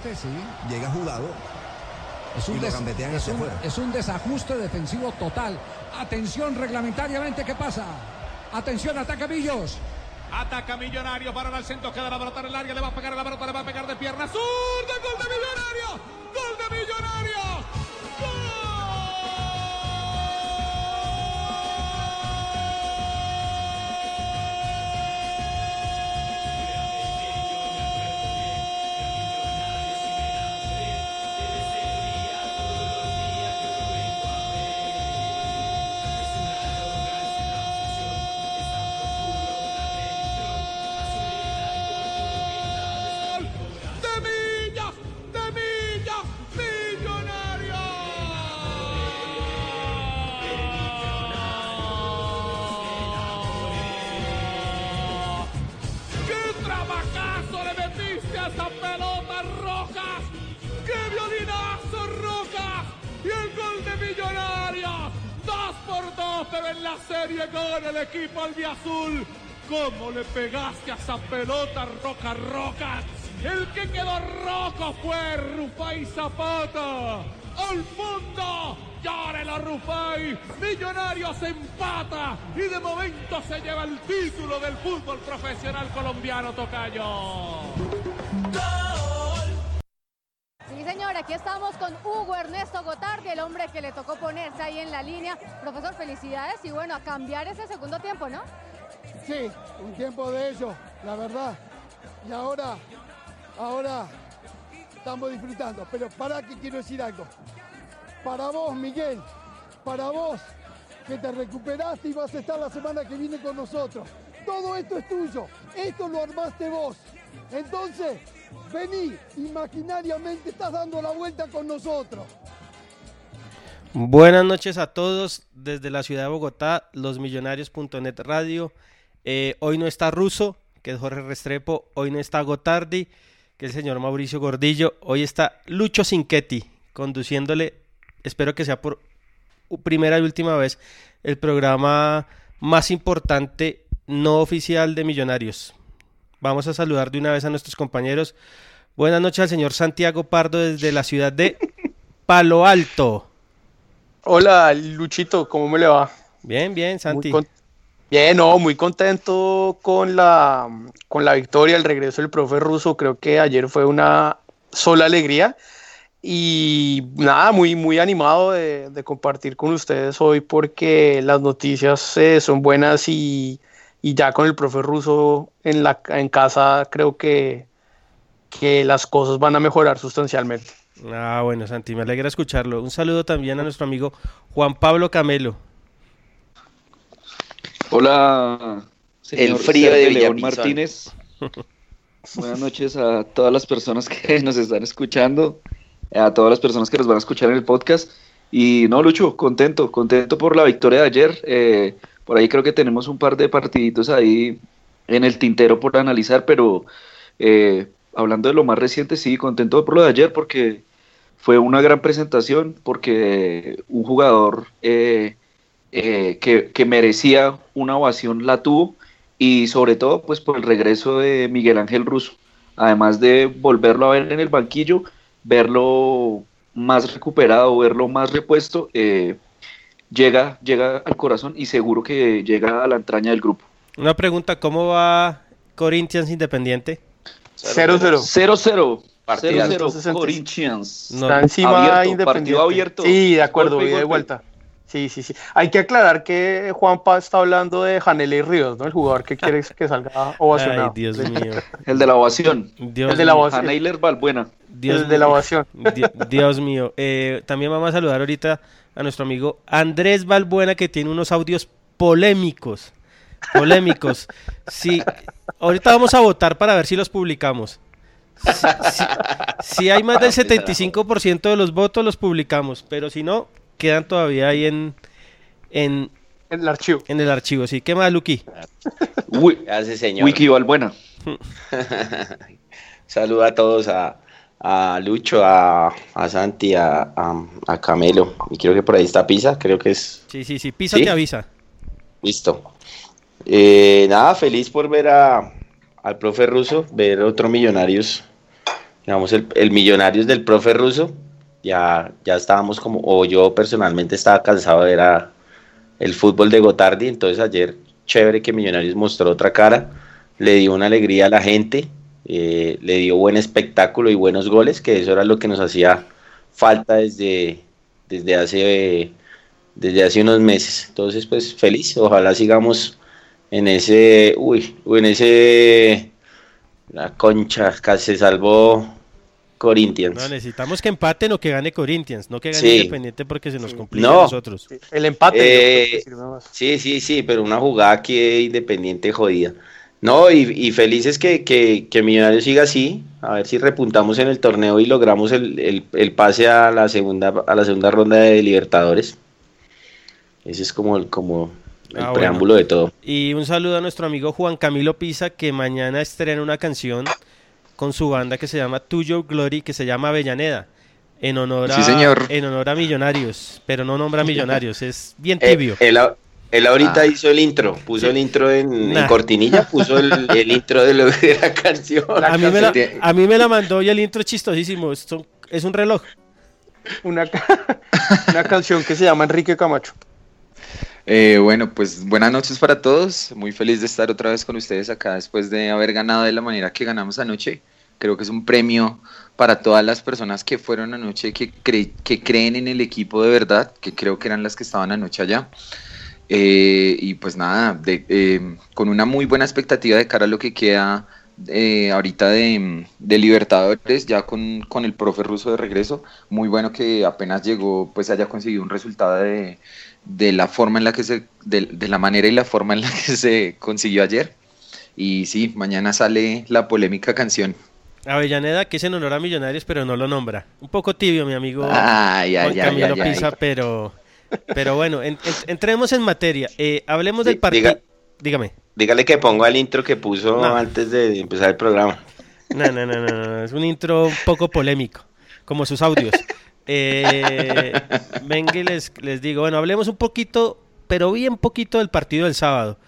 Sí. Llega jugado. Es un, Y lo des- gambetean es, hacia un, afuera. es un desajuste defensivo total. Atención reglamentariamente, ¿qué pasa? Atención, ataca Millos. Ataca Millonario para el centro, queda la pelota en el área, le va a pegar a la pelota, le va a pegar de pierna zurda, gol de Millonario, gol de Millonario. ¿Cómo le pegaste a esa pelota, Roca Rojas? El que quedó rojo fue Rufai Zapata. ¡Al fondo! ¡Llórelo, Rufai! Millonarios empata y de momento se lleva el título del fútbol profesional colombiano, Tocayo. Sí, señor, aquí estamos con Hugo Ernesto Gotardi, el hombre que le tocó ponerse ahí en la línea. Profesor, felicidades y bueno, a cambiar ese segundo tiempo, ¿no? Sí, un tiempo de ello, la verdad. Y ahora, ahora estamos disfrutando. Pero para que quiero decir algo. Para vos, Miguel, para vos, que te recuperaste y vas a estar la semana que viene con nosotros. Todo esto es tuyo, esto lo armaste vos. Entonces, vení, imaginariamente estás dando la vuelta con nosotros. Buenas noches a todos desde la ciudad de Bogotá, losmillonarios.net radio. Eh, hoy no está Russo, que es Jorge Restrepo. Hoy no está Gotardi, que es el señor Mauricio Gordillo. Hoy está Lucho Cinquetti, conduciéndole, espero que sea por primera y última vez, el programa más importante no oficial de Millonarios. Vamos a saludar de una vez a nuestros compañeros. Buenas noches al señor Santiago Pardo desde la ciudad de Palo Alto. Hola, Luchito, ¿cómo me le va? Bien, bien, Santi. Muy con- Bien, no, muy contento con la, con la victoria, el regreso del profe ruso. Creo que ayer fue una sola alegría. Y nada, muy, muy animado de, compartir con ustedes hoy porque las noticias eh, son buenas y, y ya con el profe ruso en, la, en casa creo que, que las cosas van a mejorar sustancialmente. Ah, bueno, Santi, me alegra escucharlo. Un saludo también a nuestro amigo Juan Pablo Camelo. Hola, señor El frío de León. Martínez. Buenas noches a todas las personas que nos están escuchando, a todas las personas que nos van a escuchar en el podcast. Y no, Lucho, contento, contento por la victoria de ayer. Eh, por ahí creo que tenemos un par de partiditos ahí en el tintero por analizar, pero eh, hablando de lo más reciente, sí, contento por lo de ayer porque fue una gran presentación, porque un jugador eh, eh, que, que merecía una ovación la tuvo y sobre todo pues por el regreso de Miguel Ángel Russo, además de volverlo a ver en el banquillo, verlo más recuperado, verlo más repuesto, eh, llega, llega al corazón y seguro que llega a la entraña del grupo. Una pregunta, ¿cómo va Corinthians Independiente? 0-0. 0-0. Partidazo. 0-0 Corinthians. No. Está encima Abierto, Independiente. partido abierto. Sí, de acuerdo, Golpe y ida y golpe. vuelta. Sí, sí, sí. Hay que aclarar que Juanpa está hablando de Janele Ríos, ¿no? El jugador que quiere que salga ovacionado. Ay, Dios mío. El de la ovación. Dios El de la mío. ovación. Valbuena. Dios el de la ovación. Di- Dios mío. Eh, también vamos a saludar ahorita a nuestro amigo Andrés Balbuena que tiene unos audios polémicos. Polémicos. Sí, ahorita vamos a votar para ver si los publicamos. Si, si- si hay más del 75% de los votos, los publicamos. Pero si no, quedan todavía ahí en, en, En el archivo. en el archivo. ¿Sí? ¿Qué más, Luqui? Hace señor. Wiki Valbuena. Saluda a todos, a, a Lucho, a, a Santi, a, a, a Camelo. Y creo que por ahí está Pisa, creo que es Sí, sí, sí. Pisa ¿Sí? te avisa. listo. Eh, nada, feliz por ver a, al profe ruso, ver otro Millonarios, digamos, el, el Millonarios del profe ruso. Ya, ya estábamos como, o yo personalmente estaba cansado de ver a el fútbol de Gotardi, entonces ayer chévere que Millonarios mostró otra cara, le dio una alegría a la gente, eh, le dio buen espectáculo y buenos goles, que eso era lo que nos hacía falta desde, desde hace desde hace unos meses. Entonces, pues feliz, ojalá sigamos en ese, uy, uy, en ese, la concha, casi se salvó Corinthians. No, necesitamos que empaten o que gane Corinthians, no que gane Sí. Independiente porque se nos complica No. a nosotros. El empate. Eh, que. Sí, sí, sí, pero una jugada aquí de independiente jodida. No, y, y felices que, que, que Millonarios siga así, a ver si repuntamos en el torneo y logramos el, el- el pase a la segunda, a la segunda ronda de Libertadores. Ese es como el, como el Ah, bueno. preámbulo de todo. Y un saludo a nuestro amigo Juan Camilo Pisa, que mañana estrena una canción con su banda que se llama To Your Glory, que se llama Avellaneda, en honor a, Sí, señor. En honor a Millonarios, pero no nombra Millonarios, es bien Eh, tibio. él, a- él ahorita Ah. hizo el intro, puso el intro en, en Nah. cortinilla, puso el, el intro de, lo, de la canción. a, mí me la, a mí me la mandó y el intro es chistosísimo, es, son- es un reloj. Una, una canción que se llama Enrique Camacho. Eh, bueno, pues buenas noches para todos. Muy feliz de estar otra vez con ustedes acá después de haber ganado de la manera que ganamos anoche. Creo que es un premio para todas las personas que fueron anoche, que, cre- que creen en el equipo de verdad, que creo que eran las que estaban anoche allá. Eh, y pues nada, de- eh, con una muy buena expectativa de cara a lo que queda eh, ahorita de, de Libertadores, ya con, con el profe ruso de regreso. Muy bueno que apenas llegó, pues haya conseguido un resultado de, de la forma en la que se, de, de la manera y la forma en la que se consiguió ayer. Y sí, mañana sale la polémica canción. Avellaneda, que es en honor a Millonarios, pero no lo nombra. Un poco tibio, mi amigo Ay, Juan ay, ay, Camilo ay. Pisa, pero, pero bueno, en- en- entremos en materia. Eh, hablemos del Diga- partido. Dígame. Dígale que ponga el intro que puso No. antes de empezar el programa. No, no, no, no, no, no, es un intro un poco polémico, como sus audios. Eh, venga y les, les digo, bueno, hablemos un poquito, pero bien poquito del partido del sábado.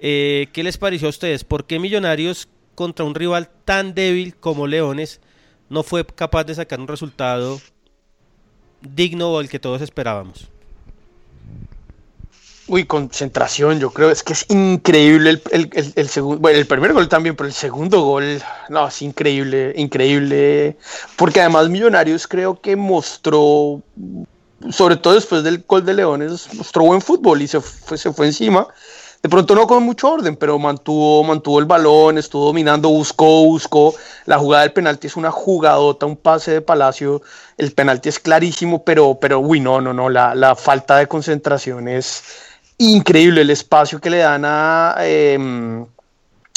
Eh, ¿Qué les pareció a ustedes? ¿Por qué Millonarios contra un rival tan débil como Leones no fue capaz de sacar un resultado digno el que todos esperábamos? Uy, concentración, yo creo. Es que es increíble el, el, el- el segundo. Bueno, el primer gol también, pero el segundo gol, no, es increíble, increíble. Porque además Millonarios creo que mostró, sobre todo después del gol de Leones, mostró buen fútbol y se fue, se fue encima. De pronto no con mucho orden, pero mantuvo, mantuvo el balón, estuvo dominando, buscó, buscó. La jugada del penalti es una jugadota, un pase de Palacio. El penalti es clarísimo, pero, pero uy, no, no, no. La, la falta de concentración es increíble. El espacio que le dan a. eh,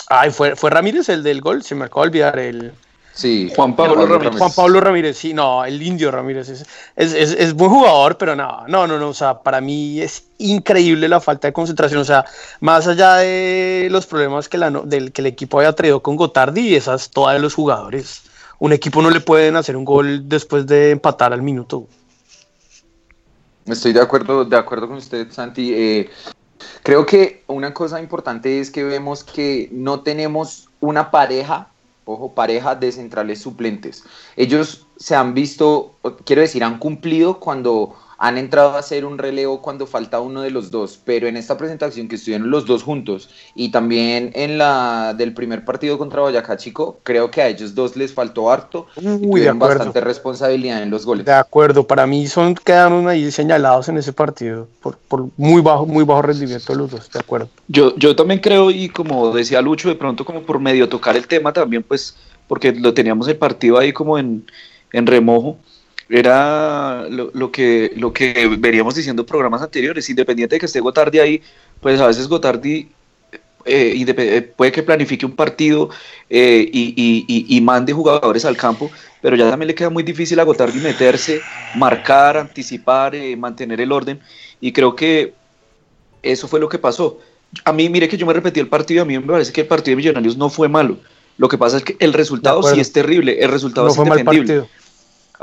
ay, fue, fue Ramírez el del gol, se me acaba de olvidar el. Sí, Juan Pablo Ramírez. Juan Pablo Ramírez, sí, no, el indio Ramírez es, es, es- es buen jugador, pero no, no, no, no, o sea, para mí es increíble la falta de concentración, o sea, más allá de los problemas que, la, no- del, que el equipo había traído con Gotardi, esas todas de los jugadores, un equipo no le pueden hacer un gol después de empatar al minuto. Estoy de acuerdo, de acuerdo con usted, Santi. Eh, creo que una cosa importante es que vemos que no tenemos una pareja, ojo, pareja de centrales suplentes. Ellos se han visto, quiero decir, han cumplido cuando han entrado a hacer un relevo cuando falta uno de los dos, pero en esta presentación que estuvieron los dos juntos y también en la del primer partido contra Boyacá Chico, creo que a ellos dos les faltó harto y Uy, de tuvieron bastante responsabilidad en los goles. De acuerdo, para mí son quedaron ahí señalados en ese partido por, por muy bajo muy bajo rendimiento de los dos, de acuerdo. Yo, yo también creo, y como decía Lucho, de pronto como por medio tocar el tema también, pues, porque lo teníamos el partido ahí como en, en remojo, era lo, lo que, lo que veríamos diciendo en programas anteriores, independiente de que esté Gotardi ahí, pues a veces Gotardi eh, eh, puede que planifique un partido eh, y, y- y- y mande jugadores al campo, pero ya también le queda muy difícil a Gotardi meterse, marcar, anticipar, eh, mantener el orden, y creo que eso fue lo que pasó. A mí, mire que yo me repetí el partido, a mí me parece que el partido de Millonarios no fue malo. Lo que pasa es que el resultado sí es terrible, el resultado No es indefendible.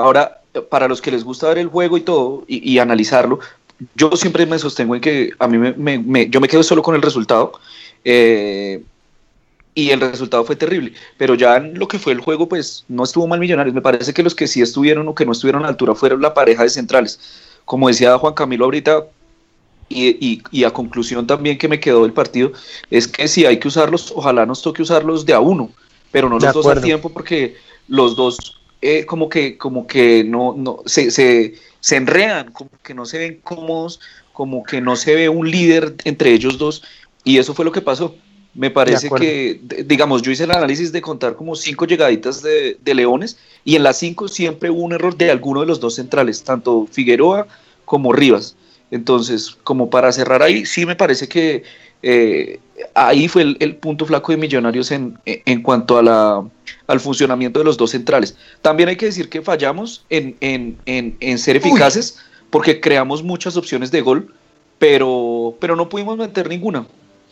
Ahora, para los que les gusta ver el juego y todo y, y analizarlo, yo siempre me sostengo en que a mí me, me- me- yo me quedo solo con el resultado eh, y el resultado fue terrible. Pero ya en lo que fue el juego, pues no estuvo mal Millonarios. Me parece que los que sí estuvieron o que no estuvieron a la altura fueron la pareja de centrales. Como decía Juan Camilo ahorita, y, y- y a conclusión también que me quedó del partido, es que si hay que usarlos, ojalá nos toque usarlos de a uno, pero no De los dos al tiempo porque los dos eh, como que como que no, no se, se, se enredan, como que no se ven cómodos, como que no se ve un líder entre ellos dos y eso fue lo que pasó. Me parece que, digamos, yo hice el análisis de contar como cinco llegaditas de, de Leones y en las cinco siempre hubo un error de alguno de los dos centrales, tanto Figueroa como Rivas. Entonces, como para cerrar ahí, sí me parece que eh, ahí fue el, el punto flaco de Millonarios en, en cuanto a la, al funcionamiento de los dos centrales. También hay que decir que fallamos en, en, en, en ser eficaces porque creamos muchas opciones de gol, pero, pero no pudimos meter ninguna.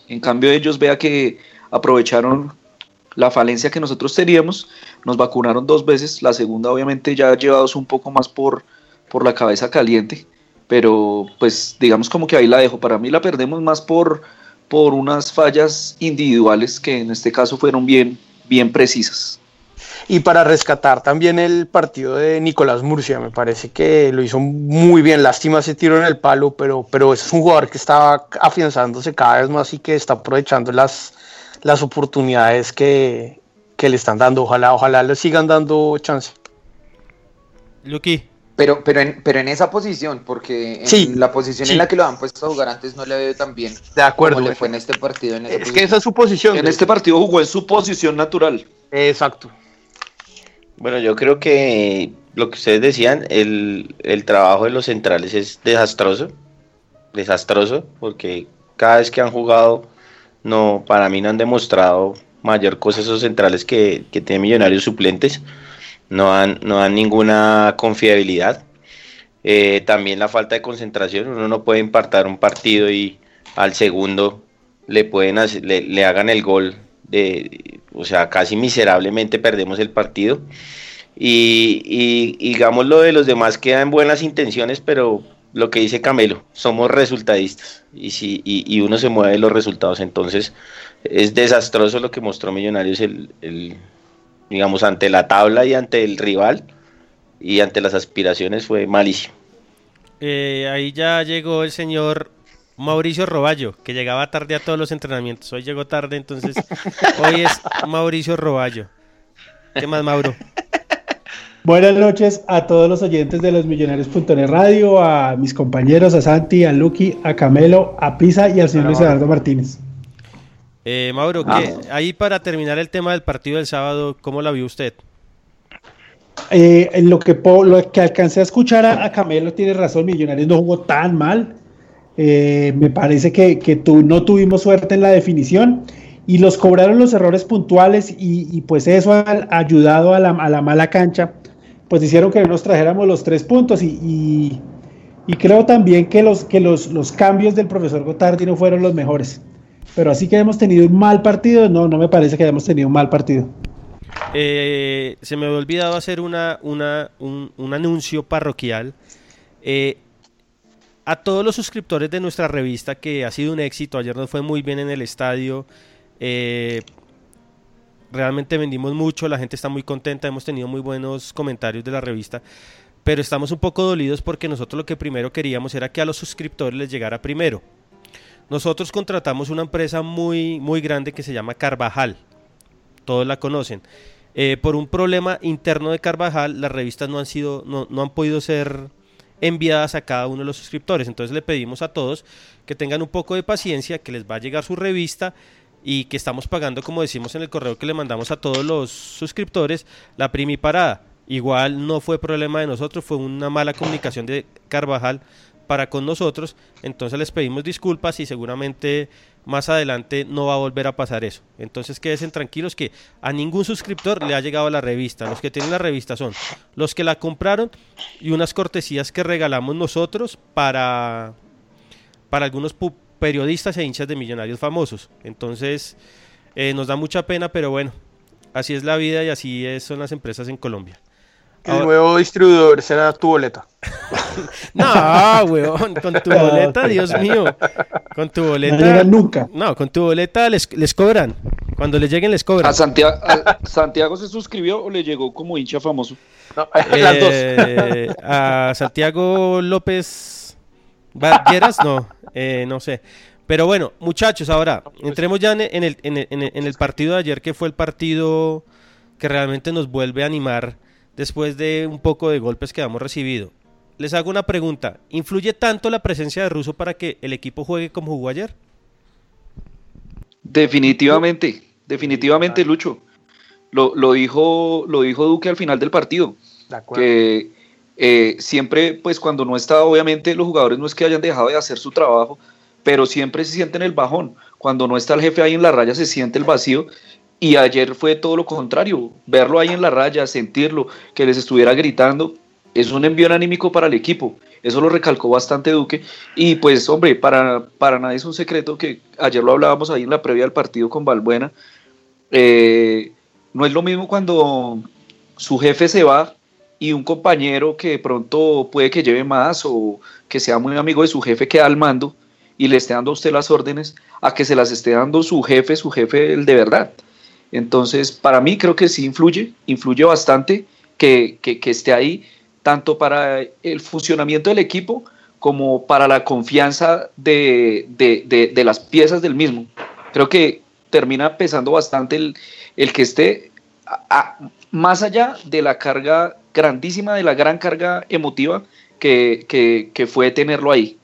En cambio, ellos vea que aprovecharon la falencia que nosotros teníamos, nos vacunaron dos veces, la segunda obviamente ya llevados un poco más por, por la cabeza caliente, pero pues digamos como que ahí la dejo. Para mí la perdemos más por, por unas fallas individuales que en este caso fueron bien, bien precisas. Y para rescatar también el partido de Nicolás Murcia, me parece que lo hizo muy bien. Lástima ese tiro en el palo, pero, pero es un jugador que está afianzándose cada vez más y que está aprovechando las, las oportunidades que, que le están dando. Ojalá, ojalá le sigan dando chance. Luqui. Pero, pero, en, pero en esa posición, porque en Sí, la posición sí. en la que lo han puesto a jugar antes no le veo tan bien. De acuerdo. Como le fue en este partido. En esa Es que esa es su posición. En este partido jugó en su posición natural. Exacto. Bueno, yo creo que lo que ustedes decían, el, el trabajo de los centrales es desastroso, desastroso, porque cada vez que han jugado, no, para mí no han demostrado mayor cosa esos centrales que, que tienen millonarios suplentes, no dan, no dan ninguna confiabilidad. Eh, también la falta de concentración, uno no puede impartar un partido y al segundo le pueden le, le hagan el gol de, o sea, casi miserablemente perdemos el partido. Y, y- digamos lo de los demás queda en buenas intenciones, pero lo que dice Camelo, somos resultadistas y, si, y, uno se mueve los resultados. Entonces es desastroso lo que mostró Millonarios, el- digamos, ante la tabla y ante el rival y ante las aspiraciones fue malísimo. Eh, ahí ya llegó el señor Mauricio Roballo, que llegaba tarde a todos los entrenamientos. Hoy llegó tarde, entonces hoy es Mauricio Roballo. ¿Qué más, Mauro? Buenas noches a todos los oyentes de los Millonarios.net Radio, a mis compañeros, a Santi, a Lucky, a Camelo, a Pisa y al señor Luis Eduardo Martínez. Eh, Mauro, ¿qué? ahí para terminar el tema del partido del sábado, ¿cómo la vio usted? Eh, en lo, que po- lo que alcancé a escuchar a, a Camelo tiene razón, Millonarios no jugó tan mal. Eh, me parece que, que tu- no tuvimos suerte en la definición y los cobraron los errores puntuales y, y pues eso ha ayudado a la, a la mala cancha, pues hicieron que no nos trajéramos los tres puntos y, y- y creo también que, los, que los, los cambios del profesor Gotardi no fueron los mejores. Pero así que hemos tenido un mal partido, no, no me parece que hayamos tenido un mal partido. Eh, se me había olvidado hacer una, una- un, un anuncio parroquial. Eh, a todos los suscriptores de nuestra revista, que ha sido un éxito, ayer nos fue muy bien en el estadio. eh, realmente vendimos mucho, la gente está muy contenta, hemos tenido muy buenos comentarios de la revista. pero estamos un poco dolidos porque nosotros lo que primero queríamos era que a los suscriptores les llegara primero. Nosotros contratamos una empresa muy, muy grande que se llama Carvajal, todos la conocen. Eh, por un problema interno de Carvajal, las revistas no han, sido, no, no han podido ser enviadas a cada uno de los suscriptores. Entonces le pedimos a todos que tengan un poco de paciencia, que les va a llegar su revista y que estamos pagando, como decimos en el correo que le mandamos a todos los suscriptores, la primiparada. Igual no fue problema de nosotros, fue una mala comunicación de Carvajal para con nosotros. Entonces les pedimos disculpas y seguramente más adelante no va a volver a pasar eso. Entonces quédense tranquilos que a ningún suscriptor le ha llegado la revista. Los que tienen la revista son los que la compraron y unas cortesías que regalamos nosotros para, para algunos periodistas e hinchas de millonarios famosos. Entonces eh, nos da mucha pena, pero bueno, así es la vida y así son las empresas en Colombia. El nuevo distribuidor será tu boleta. no, weón, con tu boleta, Dios mío. Con tu boleta. No nunca. No, con tu boleta les, les cobran. Cuando les lleguen les cobran. ¿A Santiago, Santiago se suscribió o le llegó como hincha famoso? No, las dos. Eh, a Santiago López Bargueras, no, eh, no sé. Pero bueno, muchachos, ahora entremos ya en el, en, el, en el partido de ayer, que fue el partido que realmente nos vuelve a animar después de un poco de golpes que hemos recibido. Les hago una pregunta. ¿Influye tanto la presencia de Russo para que el equipo juegue como jugó ayer? Definitivamente, definitivamente, Lucho. Lo, lo, dijo, lo dijo Duque al final del partido. que eh, siempre, pues cuando no está, obviamente los jugadores no es que hayan dejado de hacer su trabajo, pero siempre se sienten el bajón. Cuando no está el jefe ahí en la raya, se siente el vacío y ayer fue todo lo contrario, verlo ahí en la raya, sentirlo, que les estuviera gritando, es un envío anímico para el equipo. Eso lo recalcó bastante Duque. Y pues, hombre, para, para nadie es un secreto que ayer lo hablábamos ahí en la previa del partido con Valbuena. Eh, no es lo mismo cuando su jefe se va y un compañero que de pronto puede que lleve más o que sea muy amigo de su jefe queda al mando y le esté dando a usted las órdenes a que se las esté dando su jefe, su jefe el de verdad. Entonces, para mí creo que sí influye, influye bastante que, esté ahí, tanto para el funcionamiento del equipo como para la confianza de, las piezas del mismo. Creo que termina pesando bastante el, que esté más allá de la carga grandísima, de la gran carga emotiva que, que fue tenerlo ahí.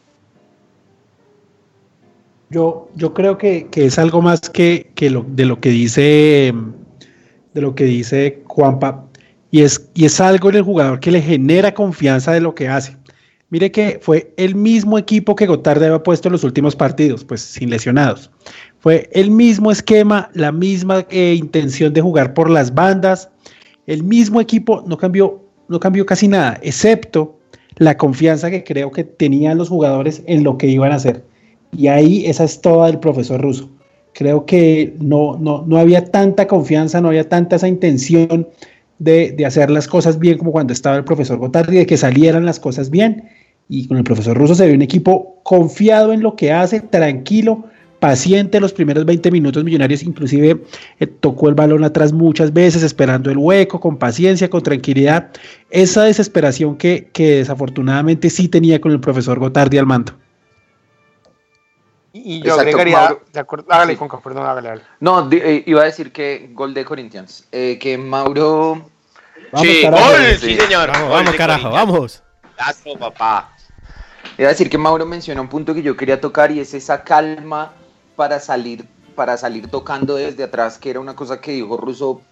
Yo, yo creo que, es algo más que, lo, de lo que dice de lo que dice Juanpa, y es, y es algo en el jugador que le genera confianza de lo que hace. Mire que fue el mismo equipo que Gotarde había puesto en los últimos partidos, pues sin lesionados. Fue el mismo esquema, la misma eh, intención de jugar por las bandas. El mismo equipo no cambió, no cambió casi nada, excepto la confianza que creo que tenían los jugadores en lo que iban a hacer. Y ahí esa es toda del profesor ruso. Creo que no, no, no había tanta confianza, no había tanta esa intención de, de, hacer las cosas bien como cuando estaba el profesor Gotardi, de que salieran las cosas bien. Y con el profesor ruso se ve un equipo confiado en lo que hace, tranquilo, paciente los primeros 20 minutos millonarios, inclusive eh, tocó el balón atrás muchas veces, esperando el hueco, con paciencia, con tranquilidad. Esa desesperación que, que desafortunadamente sí tenía con el profesor Gotardi al mando. Y yo agregaría, de acuerdo, hágale, Conca, perdón, hágale, No, eh, iba a decir que gol de Corinthians, eh, que Mauro... Vamos, sí, gol, sí, señor. Vamos, carajo, vamos. Lazo, papá. Iba a decir que Mauro menciona un punto que yo quería tocar y es esa calma para salir, para salir tocando desde atrás, que era una cosa que dijo Russo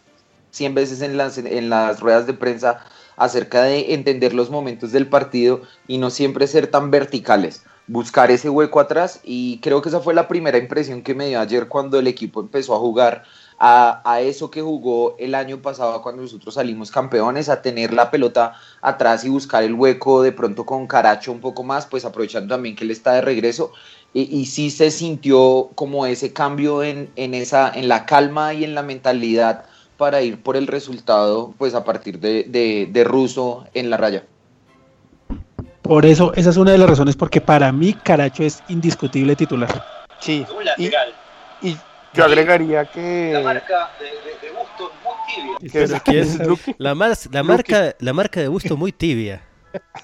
100 veces en las, en las ruedas de prensa acerca de entender los momentos del partido y no siempre ser tan verticales buscar ese hueco atrás y creo que esa fue la primera impresión que me dio ayer cuando el equipo empezó a jugar a, eso que jugó el año pasado cuando nosotros salimos campeones, a tener la pelota atrás y buscar el hueco de pronto con Caracho un poco más, pues aprovechando también que él está de regreso. Y, y sí se sintió como ese cambio en, en, esa, en la calma y en la mentalidad para ir por el resultado, pues a partir de, de, de Russo en la raya. Por eso, esa es una de las razones porque para mí Caracho es indiscutible titular. Sí. Y, yo agregaría que... La marca de, de, gusto muy tibia. la, la, marca, la marca de gusto muy tibia.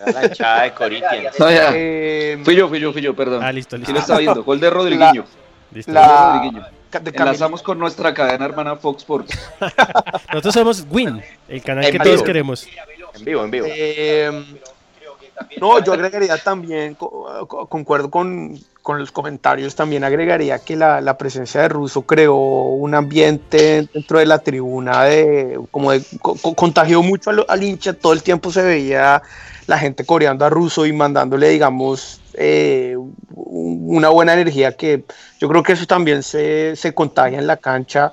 La hinchada de Corinthians. No, ya. Eh, Fui yo, fui yo, fui yo, perdón. Ah, listo, listo. ¿Quién lo está viendo? Gol de Rodriguinho. Listo. La- Gol de Rodriguinho. Enlazamos con nuestra cadena hermana Fox Sports. Nosotros somos Win, el canal En que vivo. todos queremos. En vivo, en vivo. Eh, no, yo agregaría también, co- co- concuerdo con, con los comentarios, también agregaría que la, la presencia de Russo creó un ambiente dentro de la tribuna de como de co- co- contagió mucho al, al hincha, todo el tiempo se veía la gente coreando a Russo y mandándole, digamos, eh, un- una buena energía que yo creo que eso también se, se contagia en la cancha.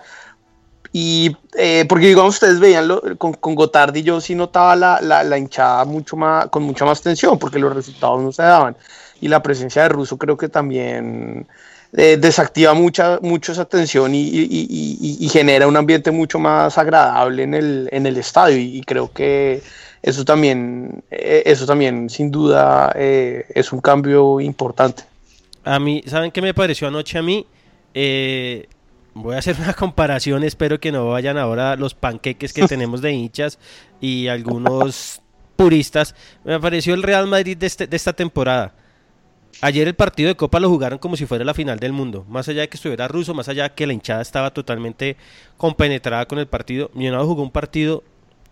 Y eh, porque digamos ustedes veían lo- con, con Gotardi yo sí notaba la, la, la hinchada mucho más, con mucha más tensión porque los resultados no se daban. Y la presencia de Russo creo que también eh, desactiva mucha, mucho esa tensión y, y- y- y- genera un ambiente mucho más agradable en el, en el estadio. Y, y creo que eso también, eh, eso también sin duda eh, es un cambio importante. A mí, ¿saben qué me pareció anoche a mí? Eh, voy a hacer una comparación, espero que no vayan ahora los panqueques que tenemos de hinchas y algunos puristas. Me pareció el Real Madrid de, este- de esta temporada. Ayer el partido de Copa lo jugaron como si fuera la final del mundo. Más allá de que estuviera ruso, más allá de que la hinchada estaba totalmente compenetrada con el partido. Millonarios jugó un partido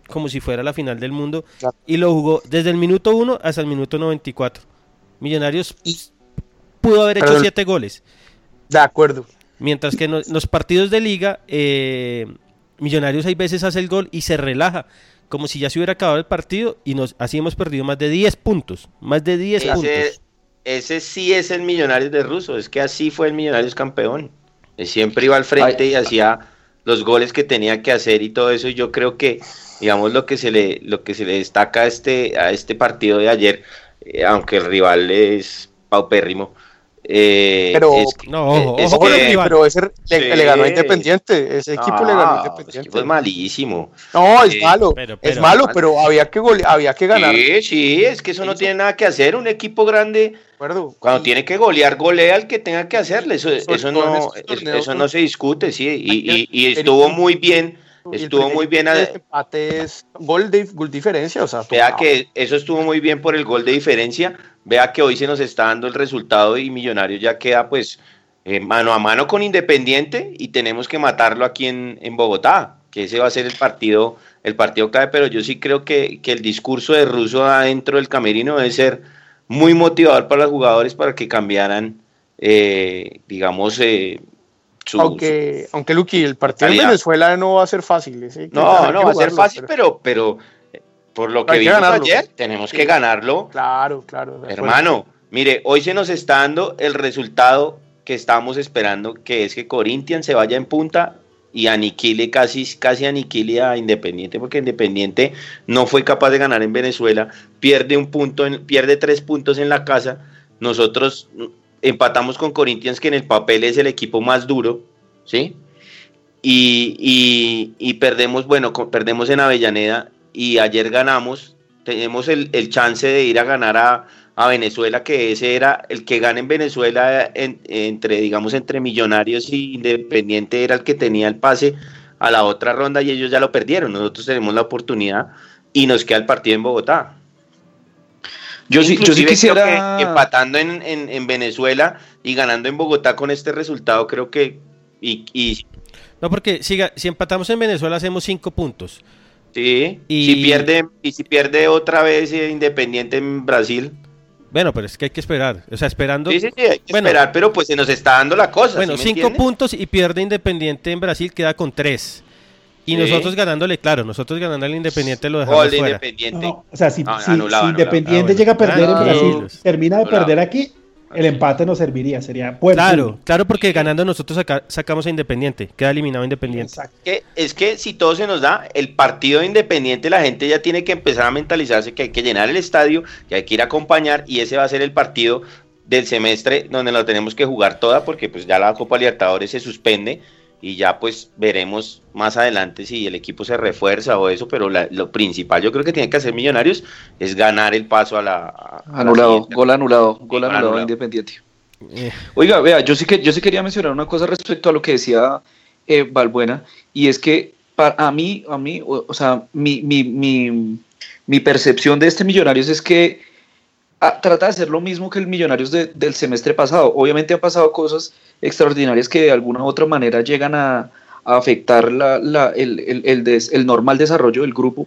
como si fuera la final del mundo y lo jugó desde el minuto 1 hasta el minuto 94. Millonarios pudo haber hecho Perdón. 7 goles. De acuerdo. Mientras que en los- partidos de liga, eh, Millonarios hay veces hace el gol y se relaja, como si ya se hubiera acabado el partido y nos así hemos perdido más de 10 puntos, más de 10 Ese, puntos. ese sí es el Millonarios de Russo, es que así fue el Millonarios campeón. Él Siempre iba al frente y hacía los goles que tenía que hacer y todo eso. Y yo creo que, digamos, lo que se le, lo que se le destaca a este, a este partido de ayer, eh, aunque el rival es paupérrimo. Eh, Pero, es que- No, ojo, es ojo con el que- rival. pero ese le, Sí. le ganó a Independiente, ese equipo le ganó a Ah, es Independiente. que fue malísimo. No, es Eh, malo, pero- es malo, pero había que gole- había que ganar. Sí, sí, es que eso no tiene nada que hacer. Un equipo grande, acuerdo. cuando tiene que golear, golea al que tenga que hacerle. Eso, eso, no, es- torneos, eso ¿no? se discute, sí. Y, y- y El- estuvo muy bien, estuvo muy bien. a- empate es gol de gol diferencia, o sea, Vea que eso estuvo muy bien por el gol de diferencia. Vea que hoy se nos está dando el resultado y Millonarios ya queda pues eh, mano a mano con Independiente y tenemos que matarlo aquí en, en Bogotá, que ese va a ser el partido, el partido clave, pero yo sí creo que, que el discurso de Russo adentro del camerino debe ser muy motivador para los jugadores para que cambiaran, eh, digamos, eh, su, aunque, aunque Luqui, el partido en. Venezuela no va a ser fácil. que- No, no va a ser fácil, pero, pero eh, por lo que vimos ganarlo. ayer, tenemos Sí. que ganarlo. Claro, claro. Hermano, mire, hoy se nos está dando el resultado que estamos esperando, que es que Corinthians se vaya en punta y aniquile, casi, casi aniquile a Independiente, porque Independiente no fue capaz de ganar en Venezuela, pierde un punto, en- pierde tres puntos en la casa. Nosotros empatamos con Corinthians, que en el papel es el equipo más duro, ¿sí? Y, y- y perdemos, bueno, perdemos en Avellaneda y ayer ganamos. Tenemos el, el chance de ir a ganar a, a Venezuela, que ese era el que gana en Venezuela en- entre, digamos, entre Millonarios y Independiente era el que tenía el pase a la otra ronda y ellos ya lo perdieron. Nosotros tenemos la oportunidad y nos queda el partido en Bogotá. Yo sí, yo sí quisiera. que empatando en, en- en Venezuela y ganando en Bogotá con este resultado, creo que y, y No, porque siga, si empatamos en Venezuela hacemos 5 puntos. sí, Y- si pierde y si pierde otra vez eh, Independiente en Brasil, Bueno, pero es que hay que esperar. O sea, esperando. sí, sí, sí, hay que Bueno. esperar, pero pues se nos está dando la cosa. Bueno, ¿sí me 5 entiende? puntos y pierde Independiente en Brasil, queda con 3. Y Sí. nosotros ganándole, claro, nosotros ganándole al Independiente lo dejamos Gol de fuera. Independiente. No, o sea, si, No, si- anulado, si anulado. Independiente Ah, bueno. llega a perder en Tranquilos. Brasil, termina de Anulado. perder aquí, el empate nos serviría, sería buen Claro, claro, porque ganando nosotros saca- sacamos a Independiente, queda eliminado Independiente. Exacto. que, es que si todo se nos da, el partido de Independiente, la gente ya tiene que empezar a mentalizarse que hay que llenar el estadio, que hay que ir a acompañar y ese va a ser el partido del semestre donde lo tenemos que jugar toda porque pues ya la Copa Libertadores se suspende y ya pues veremos más adelante si el equipo se refuerza o eso, pero la- lo principal yo creo que tiene que hacer Millonarios es ganar el paso a la... a- a la Anulado, gol anulado, gol anulado, anulado. Independiente. Eh, Oiga, vea, yo sí que yo sí quería mencionar una cosa respecto a lo que decía eh, Balbuena, y es que para a mí, a mí, o, o sea, mi, mi, mi, mi percepción de este Millonarios es que ah, trata de hacer lo mismo que el Millonarios de- del semestre pasado. Obviamente han pasado cosas extraordinarias que de alguna u otra manera llegan a, afectar el, normal desarrollo del grupo,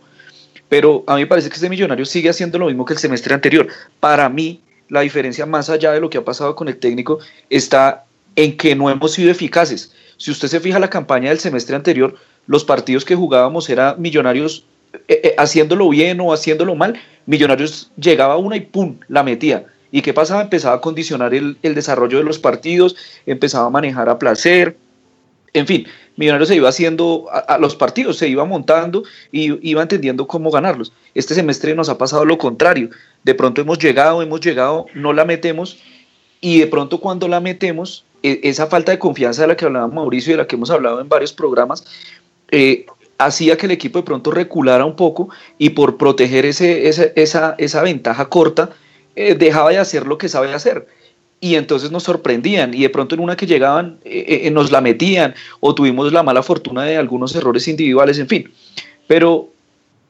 pero a mí me parece que este Millonarios sigue haciendo lo mismo que el semestre anterior. Para mí, la diferencia más allá de lo que ha pasado con el técnico está en que no hemos sido eficaces. Si usted se fija la campaña del semestre anterior, los partidos que jugábamos era Millonarios eh, eh, haciéndolo bien o haciéndolo mal, Millonarios llegaba una y ¡pum! la metía. ¿Y qué pasaba? Empezaba a condicionar el, el desarrollo de los partidos, empezaba a manejar a placer, en fin, Millonarios se iba haciendo a, los partidos, se iba montando y iba entendiendo cómo ganarlos. Este semestre nos ha pasado lo contrario. De pronto hemos llegado, hemos llegado, no la metemos y de pronto cuando la metemos, e- esa falta de confianza de la que hablaba Mauricio y de la que hemos hablado en varios programas, eh, hacía que el equipo de pronto reculara un poco y por proteger ese- esa, esa ventaja corta, eh, dejaba de hacer lo que sabe hacer. Y entonces nos sorprendían y de pronto en una que llegaban eh, eh, nos la metían o tuvimos la mala fortuna de algunos errores individuales, en fin. Pero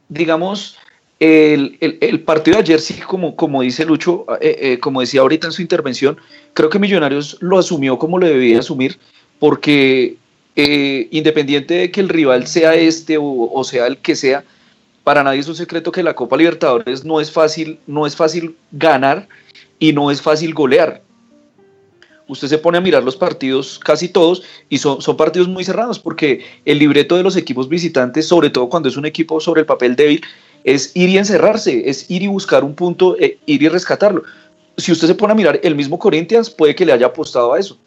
digamos, el, el- partido de ayer sí, como, como dice Lucho, como decía ahorita en su intervención, creo que Millonarios lo asumió como lo debía asumir, porque independiente de que el rival sea este o, o sea el que sea, para nadie es un secreto que la Copa Libertadores no es fácil, no es fácil ganar y no es fácil golear. Usted se pone a mirar los partidos, casi todos, y son, son partidos muy cerrados, porque el libreto de los equipos visitantes, sobre todo cuando es un equipo sobre el papel débil, es ir y encerrarse, es ir y buscar un punto, eh, ir y rescatarlo. Si usted se pone a mirar el mismo Corinthians, puede que le haya apostado a eso.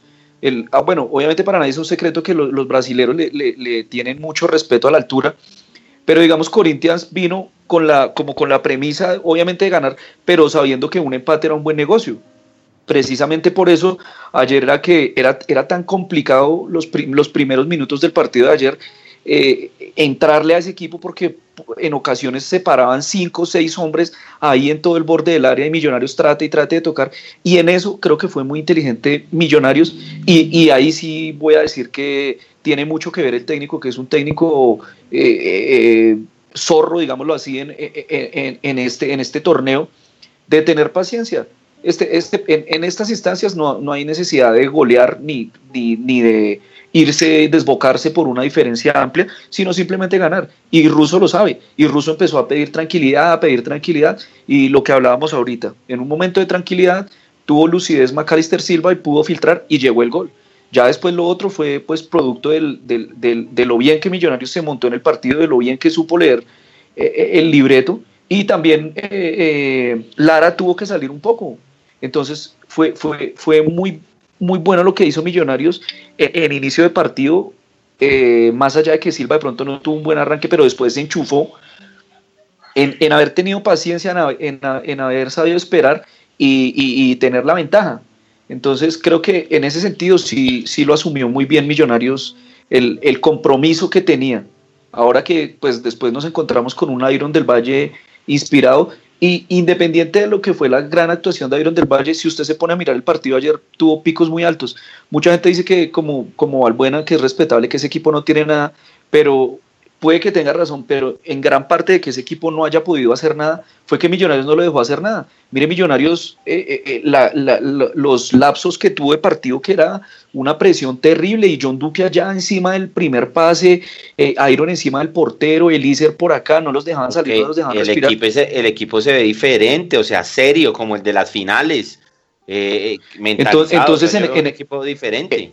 El, ah, bueno, obviamente para nadie es un secreto que lo- los brasileros le, le- le tienen mucho respeto a la altura, pero digamos Corinthians vino con la, como con la premisa, obviamente, de ganar, pero sabiendo que un empate era un buen negocio. Precisamente por eso ayer era que era, era tan complicado los, los primeros minutos del partido de ayer eh, entrarle a ese equipo porque en ocasiones se paraban cinco o seis hombres ahí en todo el borde del área y Millonarios trate y trate de tocar. Y en eso creo que fue muy inteligente Millonarios y, y ahí sí voy a decir que tiene mucho que ver el técnico que es un técnico eh, eh, zorro digámoslo así en, en- este, en este torneo de tener paciencia. Este, este, en, en estas instancias no, no hay necesidad de golear ni, ni, ni de irse, desbocarse por una diferencia amplia, sino simplemente ganar. Y Russo lo sabe. Y Russo empezó a pedir tranquilidad, a pedir tranquilidad. Y lo que hablábamos ahorita, en un momento de tranquilidad, tuvo lucidez Macalister Silva y pudo filtrar y llegó el gol. Ya después lo otro fue pues producto del, del- del- de lo bien que Millonarios se montó en el partido, de lo bien que supo leer eh, eh, el libreto. Y también eh, Lara tuvo que salir un poco. Entonces fue, fue, fue muy, muy bueno lo que hizo Millonarios en, en inicio de partido, eh, más allá de que Silva de pronto no tuvo un buen arranque, pero después se enchufó en, en haber tenido paciencia, en, en haber sabido esperar y, y- y tener la ventaja. Entonces creo que en ese sentido sí, sí lo asumió muy bien Millonarios el, el compromiso que tenía. Ahora que pues después nos encontramos con un Iron del Valle inspirado y independiente de lo que fue la gran actuación de Iron del Valle, si usted se pone a mirar el partido ayer, tuvo picos muy altos. Mucha gente dice que como, como Albuena, que es respetable, que ese equipo no tiene nada, pero puede que tenga razón, pero en gran parte de que ese equipo no haya podido hacer nada fue que Millonarios no lo dejó hacer nada. Mire, Millonarios, eh, eh, eh, la- la- la- los lapsos que tuvo de partido, que era una presión terrible, y John Duque allá encima del primer pase, eh, Iron encima del portero, Elíser por acá, no los dejaban salir, no los dejaban el, respirar. equipo ese- el equipo se ve diferente, o sea, serio, como el de las finales. Eh, mentalizado, entonces, sea, en- en- un equipo diferente.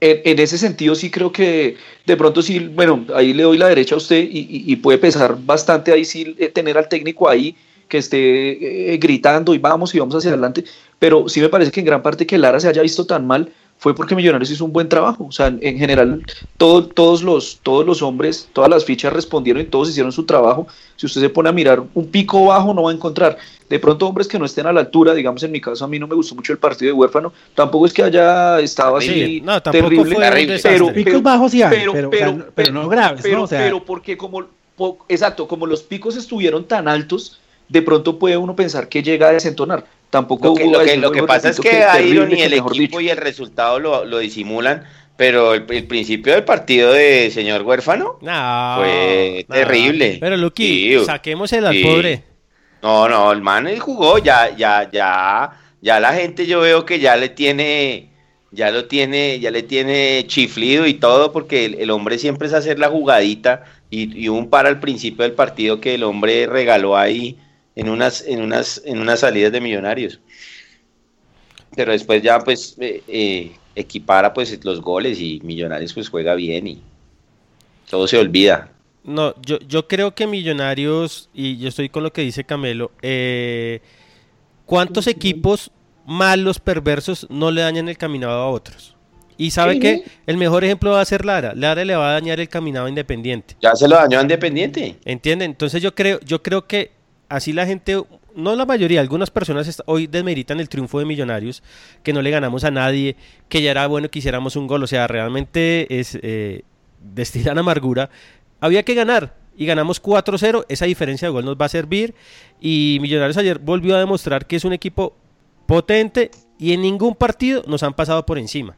En, en ese sentido sí creo que de pronto sí, bueno, ahí le doy la derecha a usted y, y- puede pesar bastante ahí sí eh, tener al técnico ahí que esté eh, gritando y vamos y vamos hacia adelante, pero sí me parece que en gran parte que Lara se haya visto tan mal fue porque Millonarios hizo un buen trabajo, o sea, en, en general todo- todos, los, todos los hombres, todas las fichas respondieron y todos hicieron su trabajo, si usted se pone a mirar un pico bajo no va a encontrar, de pronto hombres que no estén a la altura, digamos en mi caso a mí no me gustó mucho el partido de huérfano, tampoco es que haya estado así Sí, no, tampoco terrible, fue un desastre. pero, Picos bajos sí hay, pero- o sea, no- pero no graves, pero, ¿no? O sea- pero porque como, po- exacto, como los picos estuvieron tan altos, de pronto puede uno pensar que llega a desentonar. Tampoco Lo que, lo que, lo que pasa es que terrible, Iron y que el mejor equipo y el resultado lo, lo disimulan, pero el, el principio del partido de señor huérfano No, fue no. terrible. Pero Luqui, Sí, saquémosela al sí. pobre. No, no, el man él jugó, ya, ya, ya, ya la gente yo veo que ya le tiene, ya lo tiene, ya le tiene chiflido y todo, porque el, el hombre siempre es hacer la jugadita y, y un para al principio del partido que el hombre regaló ahí en unas, en unas, en unas salidas de millonarios. Pero después ya pues eh, eh, equipara pues los goles y Millonarios pues juega bien y todo se olvida. No, yo, yo creo que Millonarios, y yo estoy con lo que dice Camelo, eh, ¿cuántos equipos malos, perversos, no le dañan el caminado a otros? Y sabe Sí. que el mejor ejemplo va a ser Lara. Lara le va a dañar el caminado a Independiente. Ya se lo dañó a Independiente. ¿Entienden? Entonces yo creo, yo creo que así la gente, no la mayoría, algunas personas hoy desmeritan el triunfo de Millonarios, que no le ganamos a nadie, que ya era bueno que hiciéramos un gol. O sea, realmente es eh, destilan amargura. Había que ganar y ganamos 4-0. Esa diferencia de gol nos va a servir. Y Millonarios ayer volvió a demostrar que es un equipo potente y en ningún partido nos han pasado por encima.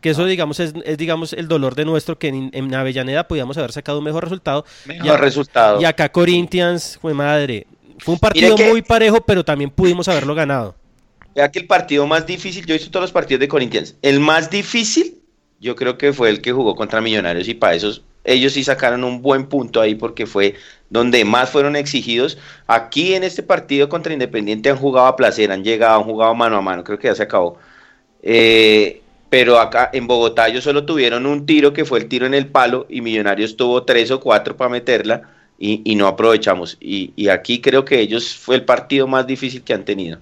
Que eso, digamos, es, es, digamos, el dolor de nuestro, que en, en Avellaneda podíamos haber sacado un mejor resultado. Mejor Y a- resultado. Y acá Corinthians, fue madre. Fue un partido que- muy parejo, pero también pudimos haberlo ganado. Vea que el partido más difícil, yo he visto todos los partidos de Corinthians, el más difícil yo creo que fue el que jugó contra Millonarios y para esos ellos sí sacaron un buen punto ahí porque fue donde más fueron exigidos. Aquí en este partido contra Independiente han jugado a placer, han llegado, han jugado mano a mano, creo que ya se acabó. Eh, pero acá en Bogotá ellos solo tuvieron un tiro que fue el tiro en el palo y Millonarios tuvo tres o cuatro para meterla y, y no aprovechamos. Y, y aquí creo que ellos fue el partido más difícil que han tenido.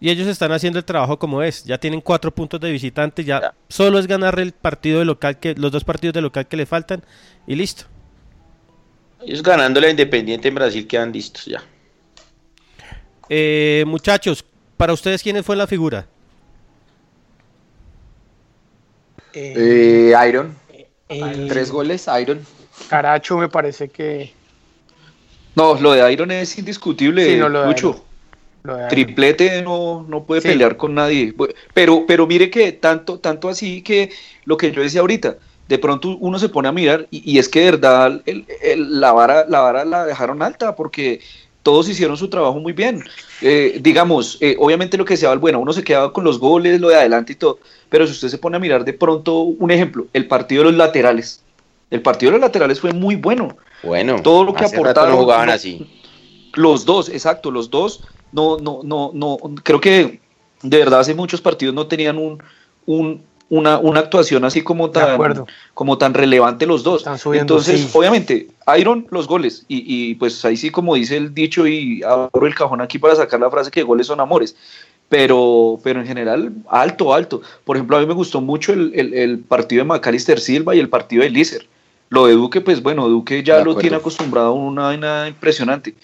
Y ellos están haciendo el trabajo como es. Ya tienen cuatro puntos de visitante. Ya solo es ganar el partido de local que los dos partidos de local que le faltan y listo. Ellos ganándole a Independiente en Brasil quedan listos ya. Eh, muchachos, para ustedes quiénes fue la figura. Eh, Iron. Eh, Tres goles, Iron. Caracho me parece que... No, lo de Iron es indiscutible, Sí, no, lo de Lucho. Iron. Lo de Iron. Triplete no, no puede Sí. pelear con nadie. Pero, pero mire que tanto, tanto así que lo que yo decía ahorita, de pronto uno se pone a mirar y, y es que de verdad el- el- la, vara, la vara la dejaron alta porque todos hicieron su trabajo muy bien. Eh, digamos, eh, obviamente lo que decía bueno, uno se quedaba con los goles, lo de adelante y todo, pero si usted se pone a mirar de pronto un ejemplo, el partido de los laterales. El partido de los laterales fue muy bueno. Bueno, todo lo que hace rato aportaron no jugaban así. los dos, exacto, los dos, no, no, no, no, creo que de verdad hace muchos partidos no tenían un, un- una, una actuación así como tan, como tan relevante los dos. subiendo, Entonces, sí. obviamente, Iron los goles, y, y pues ahí sí como dice el dicho, y abro el cajón aquí para sacar la frase que goles son amores. Pero, pero en general, alto, alto. Por ejemplo, a mí me gustó mucho el, el- el partido de Macalister Silva y el partido de Lícer. Lo de Duque, pues bueno, Duque ya lo tiene acostumbrado a una vaina impresionante.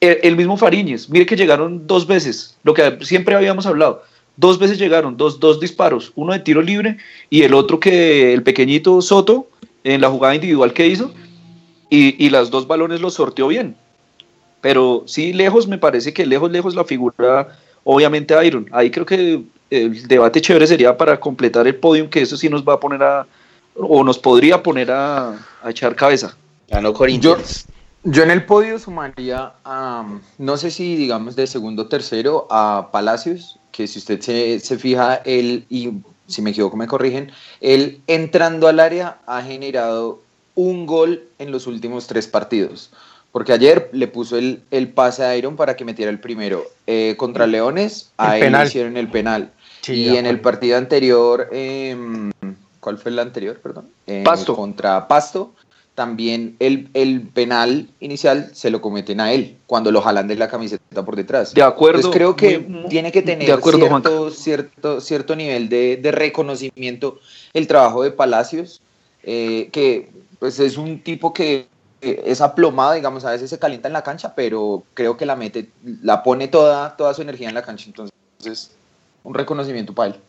El, el mismo Fariñez, mire que llegaron dos veces, lo que siempre habíamos hablado. Dos veces llegaron, dos, dos disparos, uno de tiro libre y el otro que el pequeñito Soto en la jugada individual que hizo y, y las dos balones los sorteó bien. Pero sí, lejos, me parece que lejos, lejos la figura, obviamente Iron. Ahí creo que el debate chévere sería para completar el podium, que eso sí nos va a poner a, o nos podría poner a, a echar cabeza. Ganó Yo, Corinthians. yo en el podio sumaría a, no sé si digamos de segundo o tercero, a Palacios, que si usted se, se fija, él, y si me equivoco me corrigen, él entrando al área ha generado un gol en los últimos tres partidos. Porque ayer le puso el, el pase a Iron para que metiera el primero. Eh, contra Leones, a El él le penal. hicieron el penal. Sí, y en el partido anterior, em, ¿cuál fue el anterior? Perdón. Eh, Pasto. Contra Pasto, también el, el penal inicial se lo cometen a él cuando lo jalan de la camiseta por detrás. De acuerdo, Entonces creo que muy- tiene que tener de acuerdo, cierto, cierto, cierto nivel de, de reconocimiento el trabajo de Palacios, eh, que pues es un tipo que eh, es aplomado, digamos, a veces se calienta en la cancha, pero creo que la mete, la pone toda, toda su energía en la cancha, entonces un reconocimiento para él.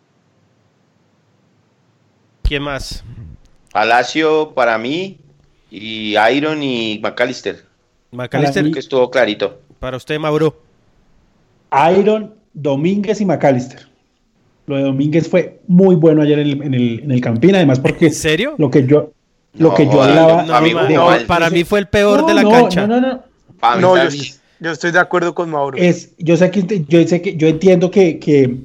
¿Quién más? Palacio para mí y Iron y McAllister. Macalister, Que estuvo clarito. para usted, Mauro. Iron, Domínguez y McAllister. Lo de Domínguez fue muy bueno ayer en el, en el, en el Campín, además porque... ¿En serio? Lo que yo, lo No, que yo hablaba... no, amigo, de- no, de- para mí fue el peor No, de la no, cancha. No, no, no. Yo, yo estoy de acuerdo con Mauro. Es, yo sé que yo sé que yo entiendo que, que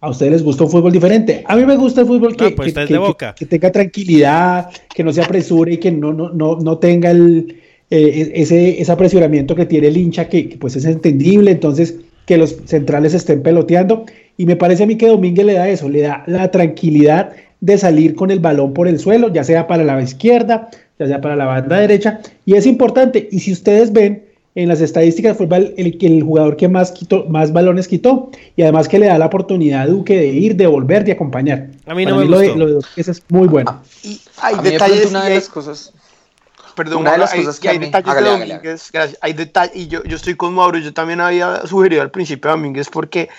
a ustedes les gusta un fútbol diferente. A mí me gusta el fútbol que, No, pues que- está el que- de que- Boca. que tenga tranquilidad, que no se apresure y que no, no, no, no tenga el eh, ese, ese apresuramiento que tiene el hincha, que, que, pues es entendible, entonces que los centrales estén peloteando. Y me parece a mí que Domínguez le da eso, le da la tranquilidad de salir con el balón por el suelo, ya sea para la izquierda, ya sea para la banda derecha, y es importante. Y si ustedes ven, en las estadísticas fue el, el, el jugador que más, quitó, más balones quitó, y además que le da la oportunidad a Duque de ir, de volver, de acompañar. A mí Para no me lo de- gustó. lo de Duque es muy bueno. Hay mí de detalles una y de hay- las cosas Perdón, Una de las hay, cosas y que hay mí- detalles hágale, de hágale, Domínguez, gracias. Hay detalles, y yo, yo estoy con Mauro, yo también había sugerido al principio a Domínguez porque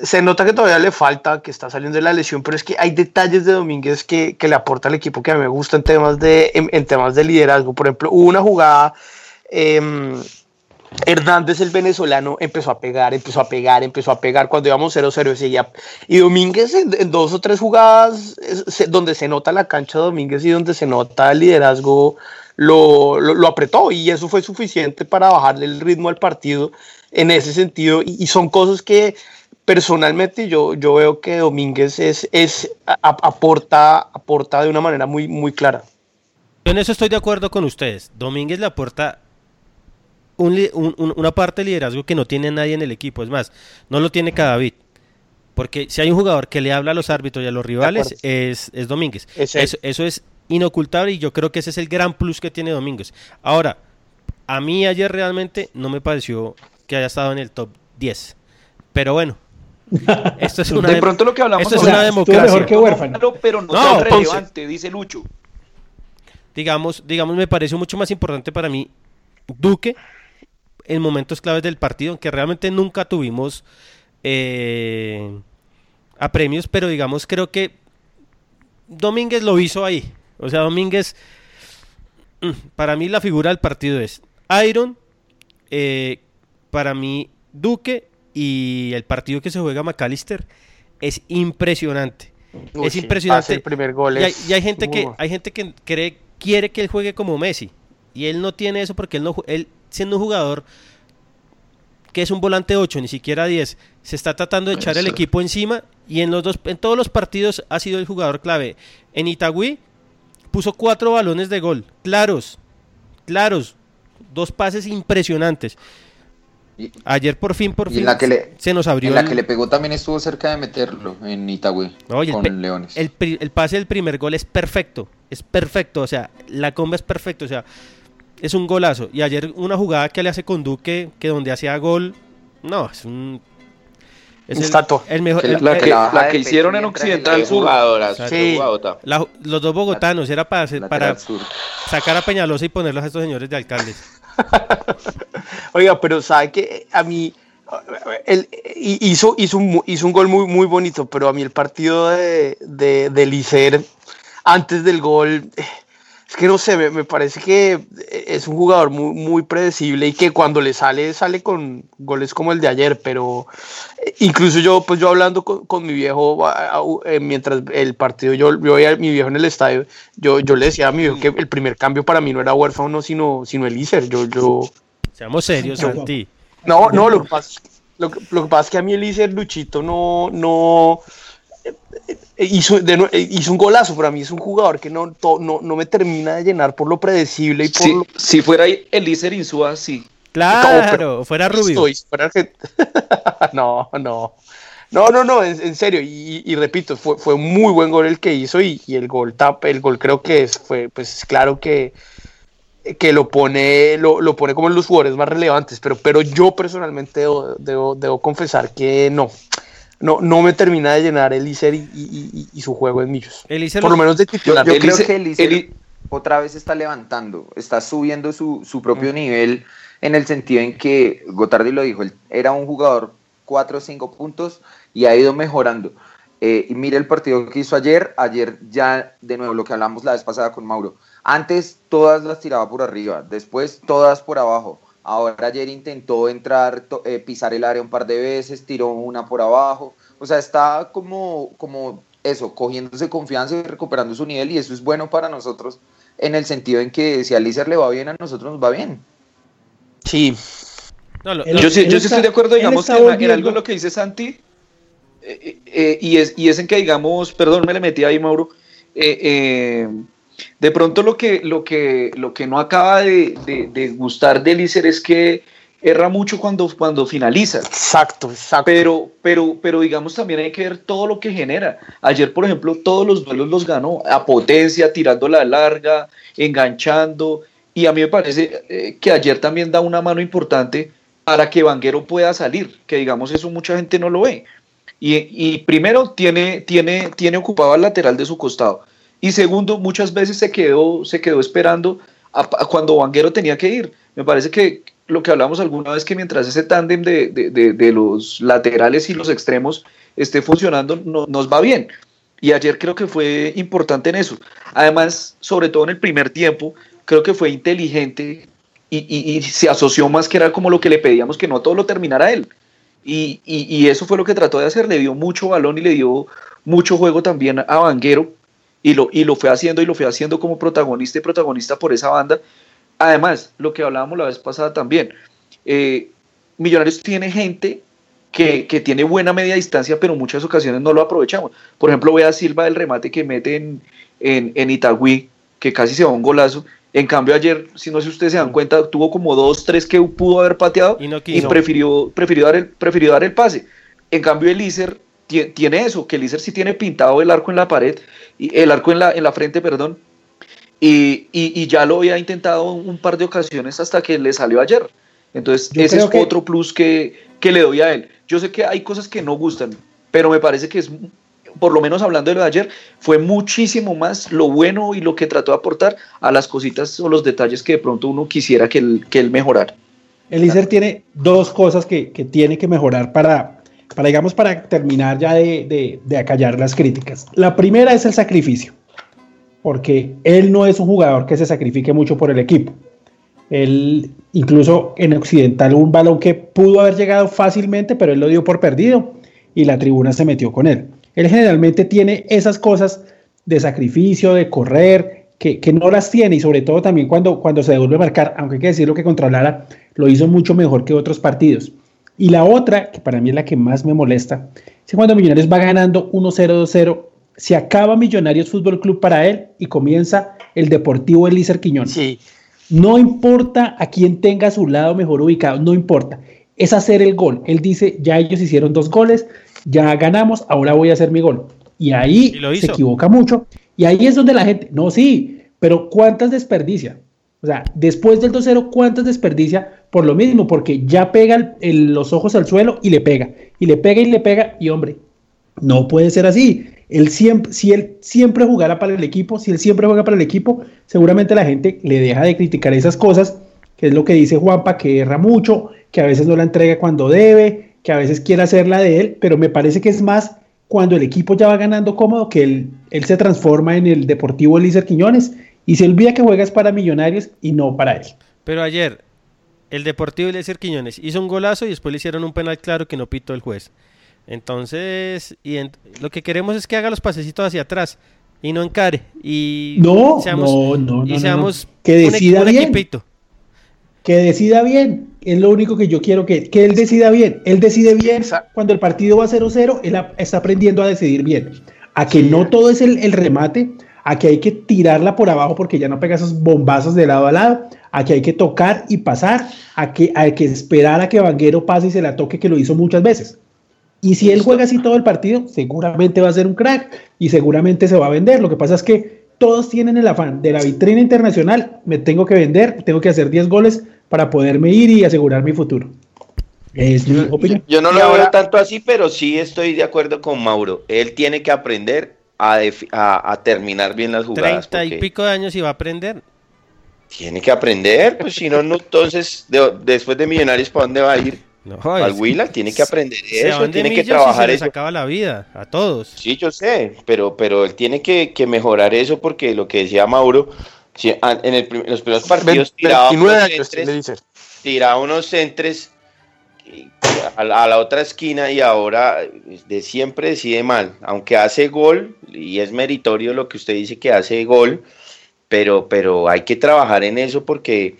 se nota que todavía le falta, que está saliendo de la lesión, pero es que hay detalles de Domínguez que, que le aporta al equipo que a mí me gusta en temas de, en, temas de liderazgo. Por ejemplo, hubo una jugada, em, Hernández, el venezolano, empezó a pegar, empezó a pegar, empezó a pegar cuando íbamos 0-0 y seguía. Y Domínguez en, dos o tres jugadas donde se nota la cancha de Domínguez y donde se nota el liderazgo, lo, lo, apretó y eso fue suficiente para bajarle el ritmo al partido en ese sentido. Y son cosas que personalmente yo, yo veo que Domínguez es, es, a- aporta, aporta de una manera muy, muy clara. Yo en eso estoy de acuerdo con ustedes. Domínguez le aporta un un- un- una parte de liderazgo que no tiene nadie en el equipo. Es más, no lo tiene Cadavid. Porque si hay un jugador que le habla a los árbitros y a los rivales, es, es Domínguez. Es eso, eso es inocultable y yo creo que ese es el gran plus que tiene Domínguez. Ahora, a mí ayer realmente no me pareció que haya estado en el top 10. Pero bueno, esto es una, De pronto lo que hablamos esto es una democracia. mejor que huérfano. Pero no, No, tan relevante, dice Lucho. digamos, digamos, me pareció mucho más importante para mí Duque en momentos claves del partido, aunque realmente nunca tuvimos eh, apremios, pero digamos, creo que Domínguez lo hizo ahí. O sea, Domínguez, mm, para mí la figura del partido es Iron, eh, para mí Duque y el partido que se juega McAllister es impresionante. Uy, es impresionante. pase el primer gol y, hay, es y hay gente que hay gente que cree, quiere que él juegue como Messi y él no tiene eso porque él no él siendo un jugador que es un volante 8, ni siquiera 10, se está tratando de echar el equipo encima y en los dos en todos los partidos ha sido el jugador clave. En Itagüí puso cuatro balones de gol, claros, claros, dos pases impresionantes. Y- Ayer por fin, por fin la que le, se nos abrió en la el- que le pegó también estuvo cerca de meterlo en Itagüí No, el con pe- Leones. El, pri- el pase del primer gol es perfecto, es perfecto, o sea, la comba es perfecto, o sea, es un golazo. Y ayer una jugada que le hace con Duque, que donde hacía gol, no, es un... Es Un el, el mejor... Que el- la- La el- que, la que hicieron en el Occidental. Jugadoras, Sí. los dos bogotanos era para, hacer- para lateral sur. sacar a Peñalosa y ponerlos a estos señores de alcaldes. Oiga, pero sabe que a mí él hizo, hizo, un, hizo un gol muy, muy bonito, pero a mí el partido de, de, de Licer antes del gol, eh, es que no sé, me, me parece que es un jugador muy, muy predecible y que cuando le sale, sale con goles como el de ayer, pero eh, incluso yo, pues yo hablando con, con mi viejo, eh, mientras el partido, yo, yo veía a mi viejo en el estadio, yo, yo le decía a mi viejo que el primer cambio para mí no era huérfano, sino, sino el Iser, yo, yo, Seamos serios, No. Santi. no, no, lo que pasa, lo que, lo que pasa es que a mí Eliezer Luchito no, no eh, eh, hizo, de nue- eh, hizo un golazo, pero a mí es un jugador que no, to- no, no me termina de llenar por lo predecible y por Si, lo si fuera Elícer Insúa, sí. Claro, fuera Rubio. Estoy, fuera no, no. No, no, no, en, en serio, y, y repito, fue, fue un muy buen gol el que hizo y, y el gol tap, el gol creo que es, fue, pues claro que, que lo pone, lo, lo pone como en los jugadores más relevantes, pero, pero yo personalmente debo, debo, debo confesar que no, no, no me termina de llenar el Iser y, y- y- y su juego en Millos. Eliezer Por lo- menos de Yo, titular. yo creo Elise- que el Iser Eli- otra vez está levantando, está subiendo su, su propio nivel en el sentido en que Gotardi lo dijo, él era un jugador 4 o 5 puntos y ha ido mejorando. Eh, y mire el partido que hizo ayer, ayer ya de nuevo lo que hablamos la vez pasada con Mauro, antes todas las tiraba por arriba, después todas por abajo, Ahora ayer intentó entrar, eh, pisar el área un par de veces, tiró una por abajo. O sea, está como, como eso, cogiéndose confianza y recuperando su nivel y eso es bueno para nosotros en el sentido en que si a Lícer le va bien, a nosotros nos va bien. Sí. yo, sí, yo sí estoy de acuerdo, digamos, que en, algo lo que dice Santi, eh, eh, y, es, y es en que, digamos, perdón, me le metí ahí, Mauro, eh, de pronto lo que, lo que, lo que no acaba de, de, gustar de Lícer es que erra mucho cuando, cuando finaliza. Exacto, exacto. Pero, pero, pero digamos también hay que ver todo lo que genera. Ayer, por ejemplo, todos los duelos los ganó a potencia, tirando la larga, enganchando. Y a mí me parece eh, que ayer también da una mano importante para que Vanguero pueda salir, que digamos eso mucha gente no lo ve. Y, y primero tiene, tiene, tiene ocupado al lateral de su costado. Y segundo, muchas veces se quedó, se quedó esperando a cuando Vanguero tenía que ir. Me parece que, lo que hablamos alguna vez, que mientras ese tándem de, de, de, los laterales y los extremos esté funcionando, no, nos va bien. Y ayer creo que fue importante en eso. Además, sobre todo en el primer tiempo, creo que fue inteligente y, y, se asoció más que era como lo que le pedíamos, que no todo lo terminara él. Y, y, eso fue lo que trató de hacer, le dio mucho balón y le dio mucho juego también a Vanguero y lo, y lo fue haciendo y lo fue haciendo como protagonista y protagonista por esa banda Además, lo que hablábamos la vez pasada también, eh, Millonarios tiene gente que, tiene buena media distancia, pero en muchas ocasiones no lo aprovechamos. Por ejemplo, voy a Silva del remate que mete en, en, Itagüí, que casi se va un golazo. En cambio, ayer, si no sé si ustedes se dan cuenta, tuvo como dos, tres que pudo haber pateado y, prefirió, prefirió, dar el, prefirió dar el pase. En cambio, el Iser tiene eso, que el Iser sí tiene pintado el arco en la pared, y el arco en la, en la frente, perdón, y, y, ya lo había intentado un par de ocasiones hasta que le salió ayer. Entonces, ese es otro plus que, que, le doy a él. Yo sé que hay cosas que no gustan, pero me parece que es, por lo menos hablando de lo de ayer, fue muchísimo más lo bueno y lo que trató de aportar a las cositas o los detalles que de pronto uno quisiera que él, que él mejorara. Elíser tiene dos cosas que, que, tiene que mejorar para, para, digamos, para terminar ya de, de, acallar las críticas. La primera es el sacrificio porque él no es un jugador que se sacrifique mucho por el equipo. Él, incluso en Occidental, un balón que pudo haber llegado fácilmente, pero él lo dio por perdido y la tribuna se metió con él. Él generalmente tiene esas cosas de sacrificio, de correr, que, no las tiene y sobre todo también cuando, cuando se devuelve a marcar, aunque hay que decirlo que contra Lara lo hizo mucho mejor que otros partidos. Y la otra, que para mí es la que más me molesta, es cuando Millonarios va ganando 1-0, 2-0 se acaba Millonarios Fútbol Club para él y comienza el Deportivo Elícer Quiñones. Sí. No importa a quién tenga a su lado mejor ubicado, no importa. Es hacer el gol. Él dice, ya ellos hicieron dos goles, ya ganamos, ahora voy a hacer mi gol. Y ahí se equivoca mucho. Y ahí es donde la gente, no, sí, pero ¿cuántas desperdicia? O sea, después del 2-0, ¿cuántas desperdicia? Por lo mismo, porque ya pega los ojos al suelo y le pega. Y le pega y le pega. Y hombre, no puede ser así siempre, si él siempre jugara para el equipo, si él siempre juega para el equipo, seguramente la gente le deja de criticar esas cosas, que es lo que dice Juanpa, que erra mucho, que a veces no la entrega cuando debe, que a veces quiere hacerla de él, pero me parece que es más cuando el equipo ya va ganando cómodo, que él, él se transforma en el Deportivo Elícer Quiñones y se olvida que juegas para Millonarios y no para él. Pero ayer, el Deportivo Elícer Quiñones hizo un golazo y después le hicieron un penal claro que no pitó el juez. Entonces, y lo que queremos es que haga los pasecitos hacia atrás y no encare. Y no, seamos, no, no, y seamos que decida bien. Que decida bien. Es lo único que yo quiero que, que él decida bien. Él decide bien. Cuando el partido va 0-0, él está aprendiendo a decidir bien. A que no todo es el, remate, a que hay que tirarla por abajo porque ya no pega esos bombazos de lado a lado, a que hay que tocar y pasar, a que hay que esperar a que Vanguero pase y se la toque, que lo hizo muchas veces. Y si él juega así todo el partido, seguramente va a ser un crack y seguramente se va a vender. Lo que pasa es que todos tienen el afán de la vitrina internacional, me tengo que vender, tengo que hacer 10 goles para poderme ir y asegurar mi futuro. Es mi opinión. Yo no lo veo tanto así, pero sí estoy de acuerdo con Mauro. Él tiene que aprender a, a, terminar bien las jugadas. Treinta y pico de años y va a aprender. Tiene que aprender, pues si no, no entonces después de Millonarios, ¿para dónde va a ir? No, Al Willa tiene que aprender eso, tiene que trabajar eso. acaba la vida, a todos. Sí, yo sé, pero, pero él tiene que, mejorar eso porque lo que decía Mauro, en, los primeros partidos tiraba 29 años, le dice. tiraba unos centres a la, otra esquina y ahora de siempre decide mal, aunque hace gol y es meritorio lo que usted dice que hace gol, pero, pero hay que trabajar en eso porque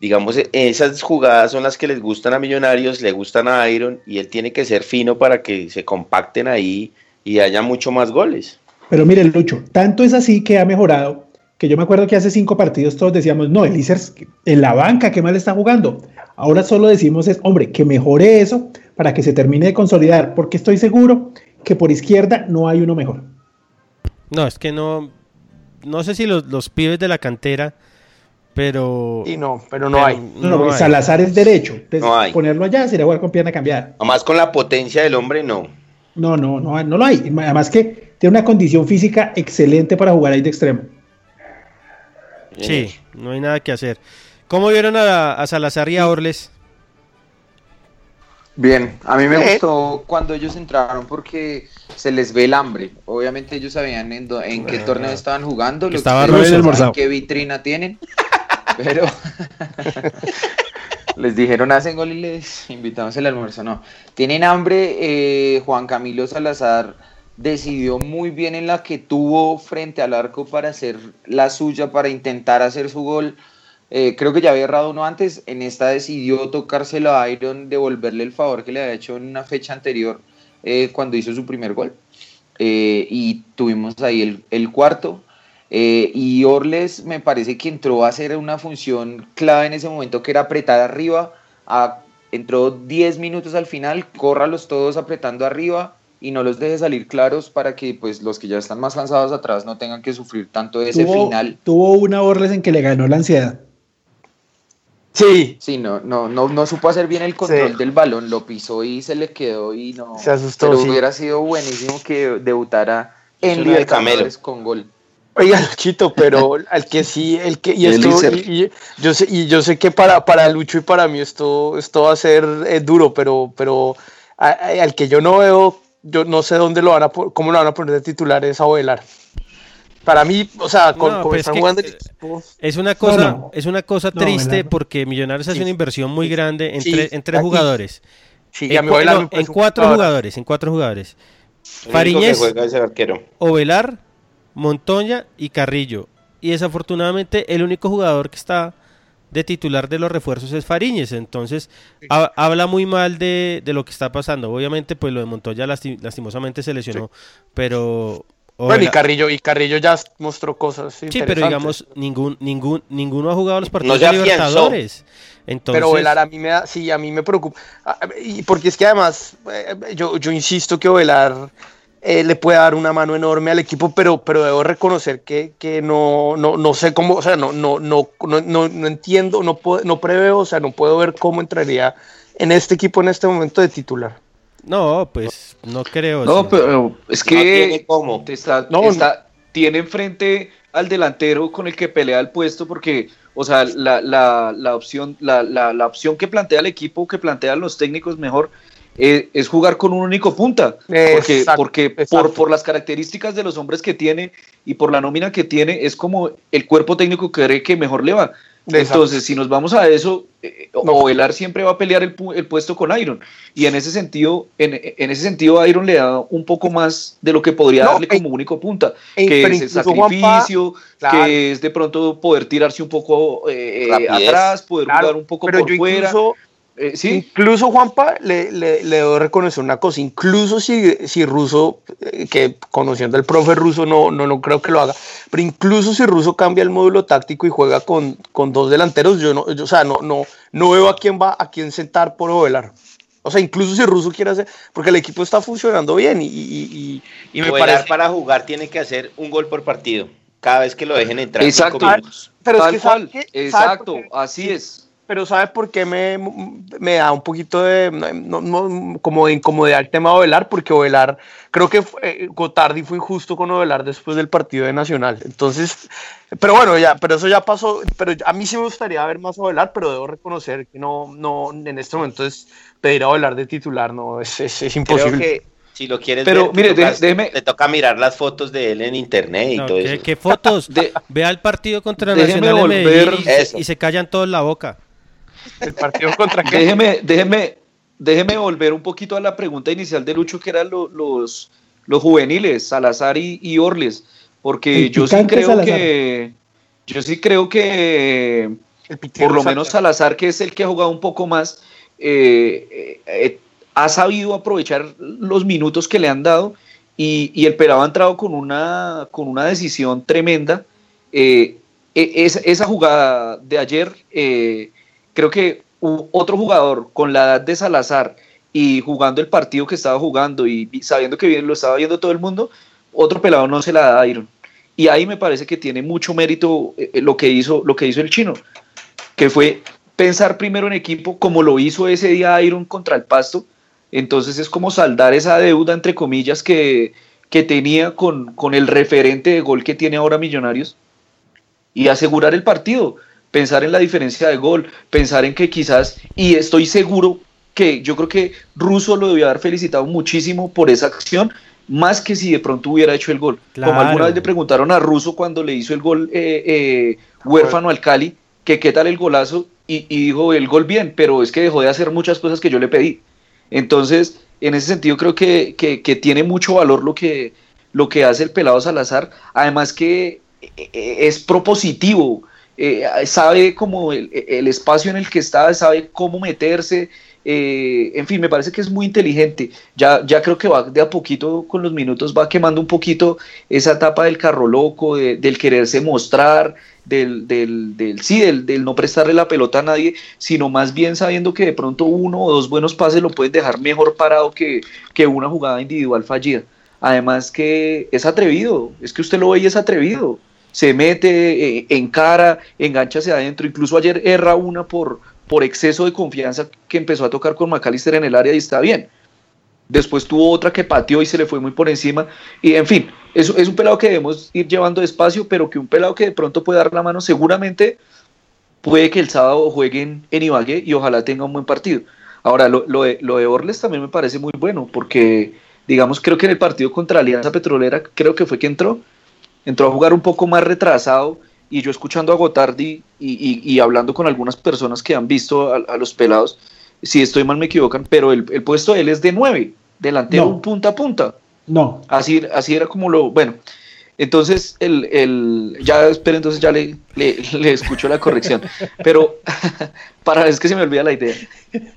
digamos, esas jugadas son las que les gustan a Millonarios, le gustan a Iron y él tiene que ser fino para que se compacten ahí y haya mucho más goles. Pero mire, Lucho, tanto es así que ha mejorado que yo me acuerdo que hace cinco partidos todos decíamos, no, el Isers en la banca, qué mal está jugando. Ahora solo decimos es, hombre, que mejore eso para que se termine de consolidar, porque estoy seguro que por izquierda no hay uno mejor. No, es que no, no sé si los, los pibes de la cantera, pero... Y no, pero no hay. No, no, hay. Salazar es derecho. Entonces, No hay. ponerlo allá sería jugar con pierna cambiada. Nomás con la potencia del hombre, no. No, no, no, no lo hay. Además que tiene una condición física excelente para jugar ahí de extremo. Sí, no hay nada que hacer. ¿Cómo vieron a, a Salazar y a Orles? Bien, a mí me Eh. gustó cuando ellos entraron porque se les ve el hambre. Obviamente ellos sabían en, do- en qué torneo estaban jugando, Que lo estaba que qué vitrina tienen, pero les dijeron hacen gol y les invitamos el almuerzo. No, tienen hambre. eh, Juan Camilo Salazar decidió muy bien en la que tuvo frente al arco para hacer la suya, para intentar hacer su gol. Eh, creo que ya había errado uno antes. En esta decidió tocárselo a Iron, devolverle el favor que le había hecho en una fecha anterior eh, cuando hizo su primer gol. Eh, y tuvimos ahí el, cuarto. Y Orles me parece que entró a hacer una función clave en ese momento que era apretar arriba. a- entró 10 minutos al final, córralos todos apretando arriba y no los deje salir claros para que pues los que ya están más cansados atrás no tengan que sufrir tanto ese tuvo, final. tuvo una Orles en que le ganó la ansiedad. Sí. Sí, no, no, no, no supo hacer bien el control del balón, lo pisó y se le quedó y no. Se asustó, Pero sí. hubiera sido buenísimo que debutara en. Libertadores con gol. Oiga, Luchito, pero al que sí, el que y esto Iser. y, y yo sé y yo sé que para para Lucho y para mí esto esto va a ser eh, duro, pero pero a- a- al que yo no veo, yo no sé dónde lo van a cómo lo van a poner de titular es a Velar. Para mí, o sea, con, No, como pues están que- jugando el equipo, Es una cosa, no. es una cosa No, triste porque Millonarios hace Sí. una inversión muy grande en, Sí, tres- en tres aquí. jugadores. sí, En, no, cuatro jugador. jugadores, en cuatro jugadores. Fariñez, es. Ovelar, Montoya y Carrillo. Y desafortunadamente el único jugador que está de titular de los refuerzos es Fariñez. Entonces ha- habla muy mal de, de lo que está pasando. Obviamente pues lo de Montoya lasti- lastimosamente se lesionó. Pero... Bueno, y Carrillo y Carrillo ya mostró cosas Sí, pero digamos, ningún, ningún, ninguno ha jugado los partidos de. Libertadores. Entonces, Pero Velar a mí me da, sí, a mí me preocupa. Ah, Y porque es que además, eh, yo, yo insisto que Velar eh, le puede dar una mano enorme al equipo, pero, pero debo reconocer que, que no, no, no sé cómo, o sea, no, no, no, no, no, no entiendo, no, puedo, no preveo, o sea, no puedo ver cómo entraría en este equipo en este momento de titular. no, pues no creo. No, sí. pero es No tiene que cómo. te está, No, está- tiene enfrente al delantero con el que pelea el puesto porque, o sea, la, la, la opción, la, la, la opción que plantea el equipo, que plantean los técnicos mejor, eh, es jugar con un único punta. Porque, Exacto, porque exacto. por, por las características de los hombres que tiene y por la nómina que tiene, es como el cuerpo técnico cree que mejor le va. Exacto. Entonces, si nos vamos a eso, eh, Ovelar siempre va a pelear el, pu- el puesto con Iron. Y en ese sentido, en, en ese sentido, Iron le da un poco más de lo que podría No, darle e- como único punta, e- que es el Juanpa, sacrificio, claro. que es de pronto poder tirarse un poco eh, atrás, poder Claro, jugar un poco pero por yo fuera. incluso, Eh, sí, Incluso Juanpa, le, le, le debo reconocer una cosa, incluso si, si Russo, eh, que conociendo al profe Russo no, no, no creo que lo haga, pero incluso si Russo cambia el módulo táctico y juega con, con dos delanteros, yo no, yo, o sea, no, no, no veo a quién va a quién sentar por Ovelar. O sea, incluso si Russo quiere hacer, porque el equipo está funcionando bien y, y, y, y me Ovelar parece... para jugar tiene que hacer un gol por partido. Cada vez que lo dejen entrar. Exacto. cinco minutos. Pero es tal que ¿sabe cual. qué? ¿Sabe Exacto, así es. Pero ¿sabe por qué me, me da un poquito de, no- no- como de incomodidad el tema de Ovelar? Porque Ovelar, creo que eh, Gotardi fue injusto con Ovelar después del partido de Nacional. Entonces, pero bueno, ya, pero eso ya pasó. Pero a mí sí me gustaría ver más a Ovelar, pero debo reconocer que no, no, en este momento es pedir a Ovelar de titular, no, es, es, es Creo imposible. que si lo quieres Pero, ver, mire, le toca- deje- déjeme- le toca mirar las fotos de él en internet y No, todo ¿qué, eso. qué fotos? De- Vea el partido contra Nacional de volver- Medellín y se, Eso. y se callan todos la boca. El partido contra qué? Déjeme, déjeme, déjeme volver un poquito a la pregunta inicial de Lucho, que eran lo- los, los juveniles, Salazar y, y Orles, porque El yo sí creo Salazar. que, yo sí creo que por lo menos Salazar, que es el que ha jugado un poco más, eh, eh, eh, ha sabido aprovechar los minutos que le han dado y, y el Pelado ha entrado con una, con una decisión tremenda. Eh, e- esa, esa jugada de ayer, eh, creo que otro jugador con la edad de Salazar y jugando el partido que estaba jugando y sabiendo que lo estaba viendo todo el mundo, otro pelado no se la da a Iron. Y ahí me parece que tiene mucho mérito eh, eh, lo, que hizo, lo que hizo el chino, que fue pensar primero en equipo como lo hizo ese día Iron contra el Pasto. Entonces es como saldar esa deuda, entre comillas, que, que tenía con, con el referente de gol que tiene ahora Millonarios y asegurar el partido, pensar en la diferencia de gol, pensar en que quizás, y estoy seguro que yo creo que Russo lo debió haber felicitado muchísimo por esa acción, más que si de pronto hubiera hecho el gol. Como Claro. alguna vez le preguntaron a Russo cuando le hizo el gol eh, eh, huérfano al Cali, que qué tal el golazo, y, y dijo el gol bien, pero es que dejó de hacer muchas cosas que yo le pedí. Entonces, en ese sentido creo que, que- que tiene mucho valor lo que, lo que hace el pelado Salazar, además que eh, eh, es propositivo, eh, sabe como el, el espacio en el que está, sabe cómo meterse, eh, en fin, me parece que es muy inteligente. Ya, ya creo que va de a poquito con los minutos, va quemando un poquito esa etapa del carro loco, de- del quererse mostrar, del, del, del- sí, del, del no prestarle la pelota a nadie, sino más bien sabiendo que de pronto uno o dos buenos pases lo pueden dejar mejor parado que, que una jugada individual fallida. Además que es atrevido, es que usted lo ve y es atrevido. Se mete, eh, encara, engancha hacia adentro. Incluso ayer erra una por, por exceso de confianza que empezó a tocar con McAllister en el área y está bien. Después tuvo otra que pateó y se le fue muy por encima. Y en fin, es, es un pelado que debemos ir llevando despacio, pero que un pelado que de pronto puede dar la mano, seguramente puede que el sábado jueguen en Ibagué y ojalá tenga un buen partido. Ahora, lo, lo de, lo de Orles también me parece muy bueno, porque, digamos, creo que en el partido contra Alianza Petrolera, creo que fue que entró, entró a jugar un poco más retrasado y yo escuchando a Gotardi y, y- y hablando con algunas personas que han visto a, a los pelados, si estoy mal me equivocan, pero el, el puesto de él es de 9, delantero No. un punta a punta. No. Así, así era como lo, bueno, entonces el, el ya espera, entonces ya le, le, le escucho la corrección, pero para, es que se me olvida la idea,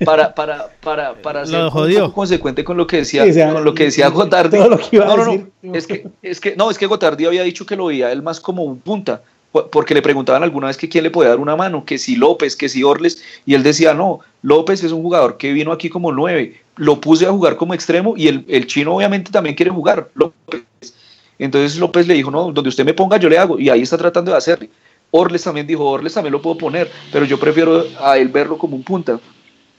para, para, para, para ser un poco consecuente con lo que decía, Sí, o sea, con lo que decía Gotardi, todo lo que iba a no, no, no, decir. es que, es que, no, es que Gotardi había dicho que lo veía él más como un punta, po- porque le preguntaban alguna vez que quién le podía dar una mano, que si López, que si Orles, y él decía, no, López es un jugador que vino aquí como nueve, lo puse a jugar como extremo y el, el chino obviamente también quiere jugar, López. Entonces López le dijo, no, donde usted me ponga yo le hago, y ahí está tratando de hacerle. Orles también dijo, Orles también lo puedo poner, pero yo prefiero a él verlo como un punta.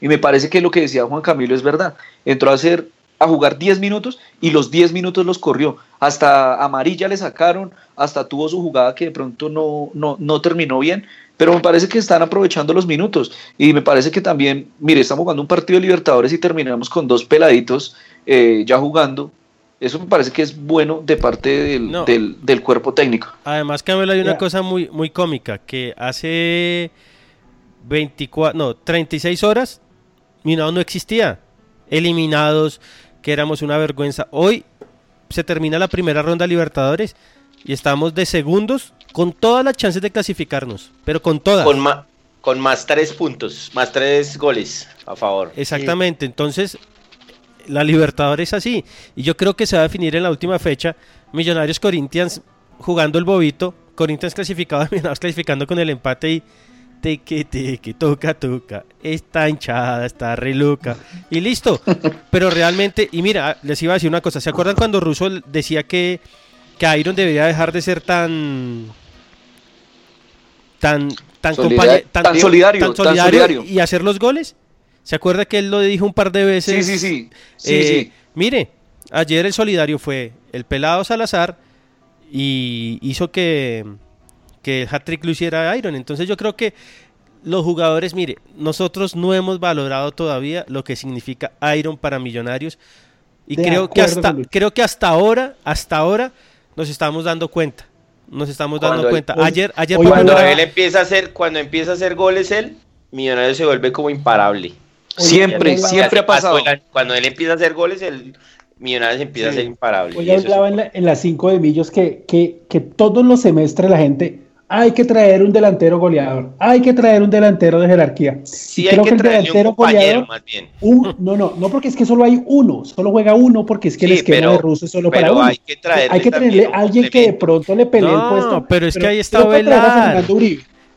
Y me parece que lo que decía Juan Camilo es verdad. Entró a hacer a jugar 10 minutos y los 10 minutos los corrió. Hasta amarilla le sacaron, hasta tuvo su jugada que de pronto no, no, no terminó bien, pero me parece que están aprovechando los minutos. Y me parece que también, mire, estamos jugando un partido de Libertadores y terminamos con dos peladitos eh, ya jugando. Eso me parece que es bueno de parte del, No. del, del cuerpo técnico. Además, Camilo, hay una cosa muy, muy cómica, que hace 24, no, 36 horas, Minado no existía. Eliminados, que éramos una vergüenza. Hoy se termina la primera ronda de Libertadores y estamos de segundos con todas las chances de clasificarnos, pero con todas. Con, ma- con más tres puntos, más tres goles a favor. Exactamente, entonces la Libertadores es así. Y yo creo que se va a definir en la última fecha. Millonarios Corinthians jugando el bobito. Corinthians clasificado, Millonarios clasificando con el empate y teque, teque, toca, toca. Está hinchada, está re loca. Y listo. Pero realmente, y mira, les iba a decir una cosa. ¿Se acuerdan cuando Russo decía que, que Iron debería dejar de ser tan. tan. tan, Solidar- compañe- tan solidario, tan solidario. y hacer los goles? ¿Se acuerda que él lo dijo un par de veces? Sí, sí, sí. Sí, Eh, sí. Mire, ayer el solidario fue el pelado Salazar y hizo que, que el hat-trick lo hiciera Iron. Entonces yo creo que los jugadores, mire, nosotros no hemos valorado todavía lo que significa Iron para Millonarios y De creo que hasta creo que hasta ahora, hasta ahora nos estamos dando cuenta. Nos estamos dando Cuando él- cuenta. Ayer ayer Cuando él empieza a hacer, cuando empieza a hacer goles él, Millonarios se vuelve como imparable. Siempre, siempre ha pasado. Cuando él- Cuando él empieza a hacer goles, el Millonarios empieza a ser imparable. Hoy es- hablaba en, la- en las 5 de Millos que, que, que todos los semestres la gente hay que traer un delantero goleador, hay que traer un delantero de jerarquía. Sí, Y hay creo que el un delantero goleador, más bien. un- no, no, no porque es que solo hay uno, solo juega uno porque es que el Sí, esquema pero- de Russo es solo para pero uno. hay que traerle Hay que traerle a alguien que de pronto le pelee No, el puesto. pero es que ahí está no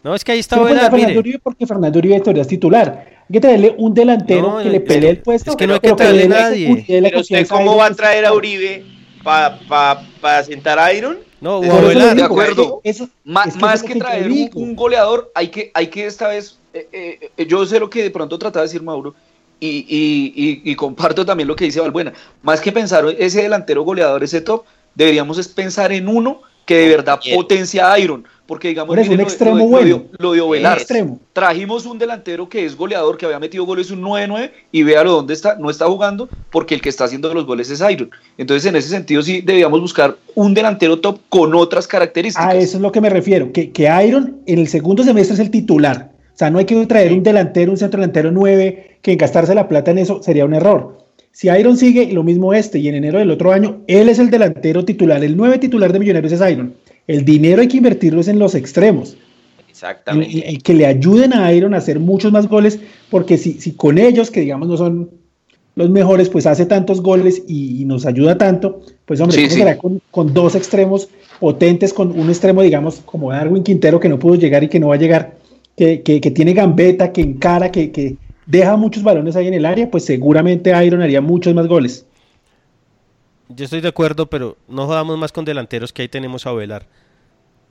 No, es que ahí está Fernando mire. Uribe porque Fernando Uribe todavía es titular. Hay que traerle un delantero No, que le pelee el puesto. es que no hay que traerle la nadie. Pero usted, ¿cómo va a que traer a Uribe para pa, pa sentar a Iron? No, De acuerdo. eso- Ma- es que más que que traer un, goleador, hay que, hay que esta vez, eh, eh, eh, yo sé lo que de pronto trataba de decir Mauro, y, y- y- y comparto también lo que dice Valbuena, más que pensar ese delantero goleador, ese top, deberíamos es pensar en uno que de verdad potencia a Iron, porque digamos, Por eso, miren un extremo lo bueno. lo. Un extremo. Trajimos un delantero que es goleador, que había metido goles un 9-9 y véalo dónde está, no está jugando porque el que está haciendo los goles es Iron. Entonces, en ese sentido, sí debíamos buscar un delantero top con otras características. A eso es lo que me refiero, que, que Iron en el segundo semestre es el titular. O sea, no hay que traer un delantero, un centro delantero 9, que en gastarse la plata en eso sería un error. Si Iron sigue, lo mismo este, y en enero del otro año, él es el delantero titular, el 9 titular de Millonarios es Iron. El dinero hay que invertirlo es en los extremos. Exactamente. el- el que le ayuden a Iron a hacer muchos más goles, porque si, si con ellos, que digamos no son los mejores, pues hace tantos goles y, y nos ayuda tanto, pues hombre, Sí, ¿cómo sí. será con, con dos extremos potentes, con un extremo, digamos, como Darwin Quintero, que no pudo llegar y que no va a llegar, que, que- que tiene gambeta, que encara, que, que deja muchos balones ahí en el área, pues seguramente Iron haría muchos más goles. Yo estoy de acuerdo, pero no jodamos más con delanteros que ahí tenemos a Ovelar.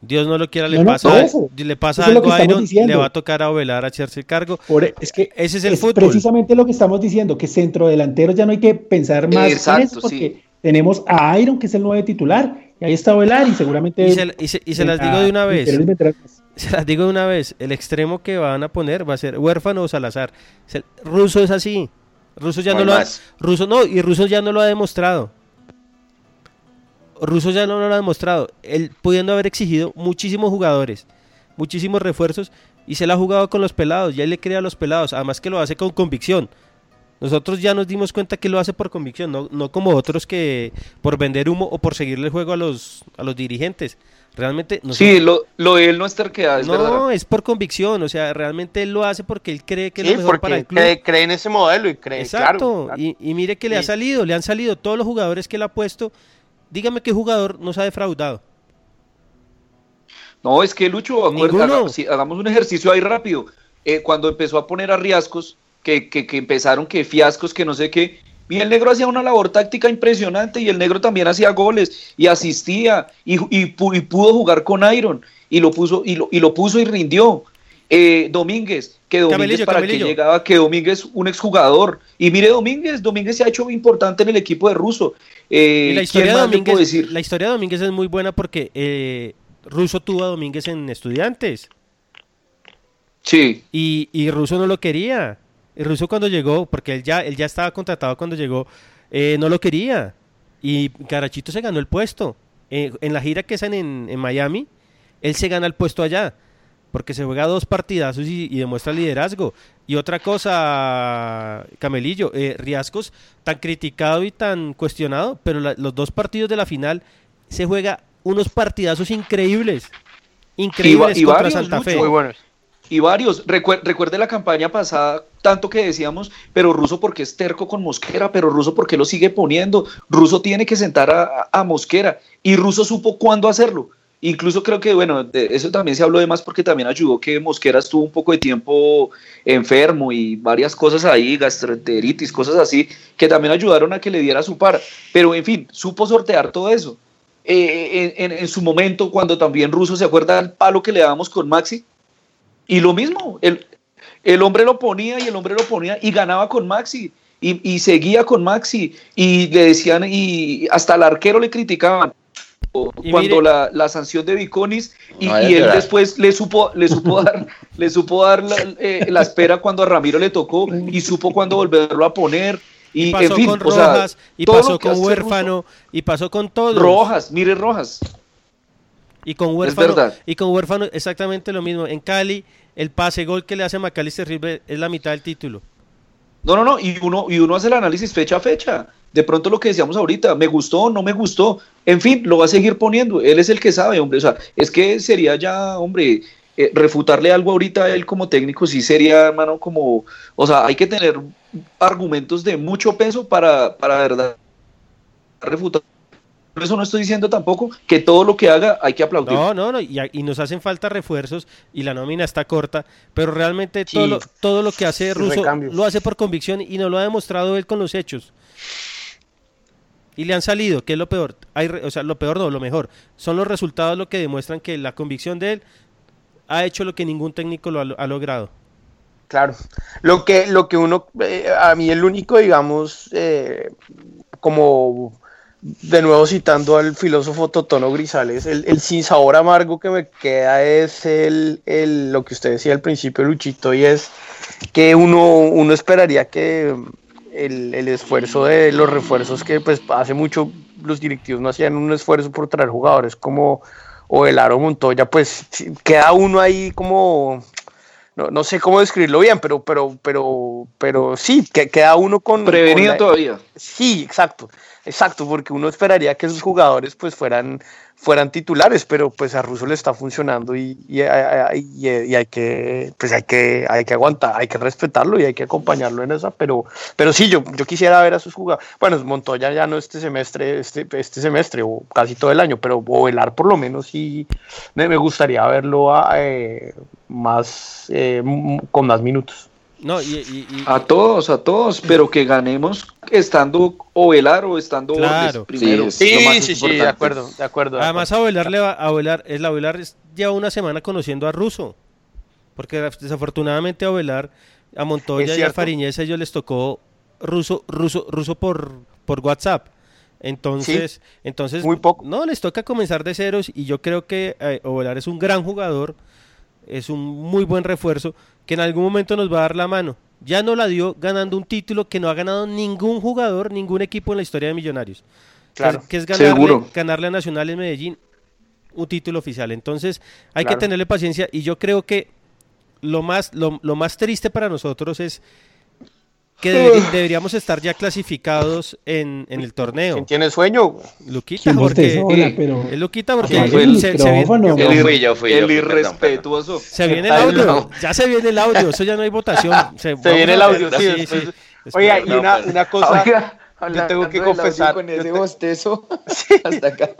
Dios no lo quiera, le No, no, pasa, eso. le pasa Eso algo a Iron, diciendo. le va a tocar a Ovelar a hacerse cargo. Por, e, es que Ese es el es fútbol. precisamente lo que estamos diciendo, que centro delanteros ya no hay que pensar más Exacto, en eso, porque sí. tenemos a Iron, que es el nueve titular, y ahí está Velar, y seguramente... Y se, y se- y se las digo de una vez. Se las digo de una vez. El extremo que van a poner va a ser huérfano o Salazar. El- Russo es así. Russo ya No lo ha, más. Russo no, y Russo ya no lo ha demostrado. Russo ya no lo ha demostrado. Él pudiendo haber exigido muchísimos jugadores, muchísimos refuerzos, y se la ha jugado con los pelados. Ya él le crea a los pelados. Además que lo hace con convicción. Nosotros ya nos dimos cuenta que lo hace por convicción, no, no como otros que por vender humo o por seguirle el juego a los, a los dirigentes. Realmente nosotros- Sí, lo, lo de él no es terquedad, es verdad. no, es por convicción, o sea, realmente él lo hace porque él cree que es lo mejor para el club. cree, cree en ese modelo y cree, Exacto, claro. Y, y mire que le ha salido, le han salido todos los jugadores que él ha puesto. Dígame qué jugador nos ha defraudado. No, es que Lucho, acuérdate, sí, hagamos un ejercicio ahí rápido. Eh, cuando empezó a poner a riascos, que, que, que empezaron que fiascos, que no sé qué, y el negro hacía una labor táctica impresionante y el negro también hacía goles y asistía y, y y pudo jugar con Iron y lo puso y lo, y lo puso y rindió. Eh, Domínguez, que Domínguez para que llegaba, que Domínguez un exjugador. Y mire Domínguez, Domínguez se ha hecho importante en el equipo de Russo. Eh, la historia, ¿quién de Domínguez, decir? la historia de Domínguez es muy buena porque eh, Russo tuvo a Domínguez en estudiantes. Sí. Y, y Russo no lo quería. Y Russo cuando llegó, porque él ya, él ya estaba contratado cuando llegó, eh, no lo quería. Y Carachito se ganó el puesto. Eh, en la gira que hacen en, en Miami, él se gana el puesto allá. Porque se juega dos partidazos y, y demuestra liderazgo. Y otra cosa, Camelillo, eh, Riascos, tan criticado y tan cuestionado, pero la- los dos partidos de la final se juega unos partidazos increíbles. Increíbles y contra Santa Fe. Lucho. Muy buenos. Y varios. Recuer- recuerde la campaña pasada, tanto que decíamos, pero Russo porque es terco con Mosquera, pero Russo porque lo sigue poniendo. Russo tiene que sentar a- a Mosquera y Russo supo cuándo hacerlo. Incluso creo que, bueno, de eso también se habló de más porque también ayudó que Mosquera estuvo un poco de tiempo enfermo y varias cosas ahí, gastroenteritis, cosas así, que también ayudaron a que le diera su par. Pero en fin, supo sortear todo eso. Eh, en, su momento, cuando también Russo se acuerda del palo que le dábamos con Maxi, y lo mismo, el, el hombre lo ponía y el hombre lo ponía y ganaba con Maxi. Y, y seguía con Maxi. Y le decían, y hasta al arquero le criticaban. Cuando mire- la, la sanción de Viconis y, No él después le supo, le supo dar, le supo dar la, eh, la espera cuando a Ramiro le tocó y supo cuándo volverlo a poner. Y, Y pasó en fin, con o sea, Rojas, y todo pasó con Huérfano, y pasó con todos. Rojas, mire Rojas. Y con Huérfano, y con Huérfano exactamente lo mismo. En Cali, el pase gol que le hace McAllister Silva es la mitad del título. No, no, no, y uno, y uno hace el análisis fecha a fecha. De pronto lo que decíamos ahorita, me gustó, no me gustó, en fin, lo va a seguir poniendo. Él es el que sabe, hombre. O sea, es que sería ya, hombre, eh, refutarle algo ahorita a él como técnico, sí sería, hermano, como, o sea, hay que tener argumentos de mucho peso para, para verdad refutar. Por eso no estoy diciendo tampoco que todo lo que haga hay que aplaudir. No, no, no, y, y nos hacen falta refuerzos y la nómina está corta, pero realmente todo, lo, todo lo que hace Russo lo hace por convicción y nos lo ha demostrado él con los hechos. Y le han salido, que es lo peor. Hay, o sea, lo peor no, lo mejor. Son los resultados lo que demuestran que la convicción de él ha hecho lo que ningún técnico lo ha, ha logrado. Claro. Lo que, lo que uno, eh, a mí el único, digamos, eh, como de nuevo citando al filósofo Totono Grisales, el, el sinsabor amargo que me queda es el, el- lo que usted decía al principio, Luchito, y es que uno, uno esperaría que el, el esfuerzo de los refuerzos que pues hace mucho los directivos no hacían un esfuerzo por traer jugadores como o el Aro Montoya, pues queda uno ahí como no, no sé cómo describirlo bien, pero, pero, pero, pero sí, que queda uno con. Prevenido con la- todavía. Sí, exacto, exacto, porque uno esperaría que esos jugadores pues fueran, fueran titulares, pero pues a Russo le está funcionando y, y, y- y hay que, pues hay que, hay que aguantar, hay que respetarlo y hay que acompañarlo en esa, pero, pero sí, yo, yo quisiera ver a sus jugadores. Bueno, Montoya ya no este semestre, este, este semestre o casi todo el año, pero Bovelar por lo menos sí me, me gustaría verlo a, eh, más eh, con más minutos. No, y, y- y- A todos, a todos, pero que ganemos estando Ovelar o estando Claro. Primero. Sí, sí, sí, de acuerdo, de acuerdo. de Además, a Ovelar le va, a Ovelar, es la Ovelar lleva una semana conociendo a Russo. Porque desafortunadamente a Ovelar, a Montoya y a. Fariñez ellos les tocó ruso, ruso, ruso por, por WhatsApp. Entonces, entonces muy poco. no, les toca comenzar de ceros y yo creo que eh, Ovelar es un gran jugador, es un muy buen refuerzo que en algún momento nos va a dar la mano. Ya no la dio ganando un título que no ha ganado ningún jugador, ningún equipo en la historia de Millonarios. Claro. Que es ganarle, Seguro. ganarle a Nacional en Medellín un título oficial. Entonces hay Claro. que tenerle paciencia y yo creo que lo más, lo, lo más triste para nosotros es que deberíamos estar ya clasificados en, en el torneo. ¿Quién tiene sueño? Luquita, ¿Quién porque bostezó, hola, pero- es Luquita porque se, el se- viene, El el irrespetuoso. se viene el audio. Ya se viene el audio. Eso ya no hay votación. Se, Se viene el audio, sí, sí, sí. Oiga, y una, pues. una cosa, Oiga, yo tengo que hablando confesar, Con ese te- bostezo hasta acá.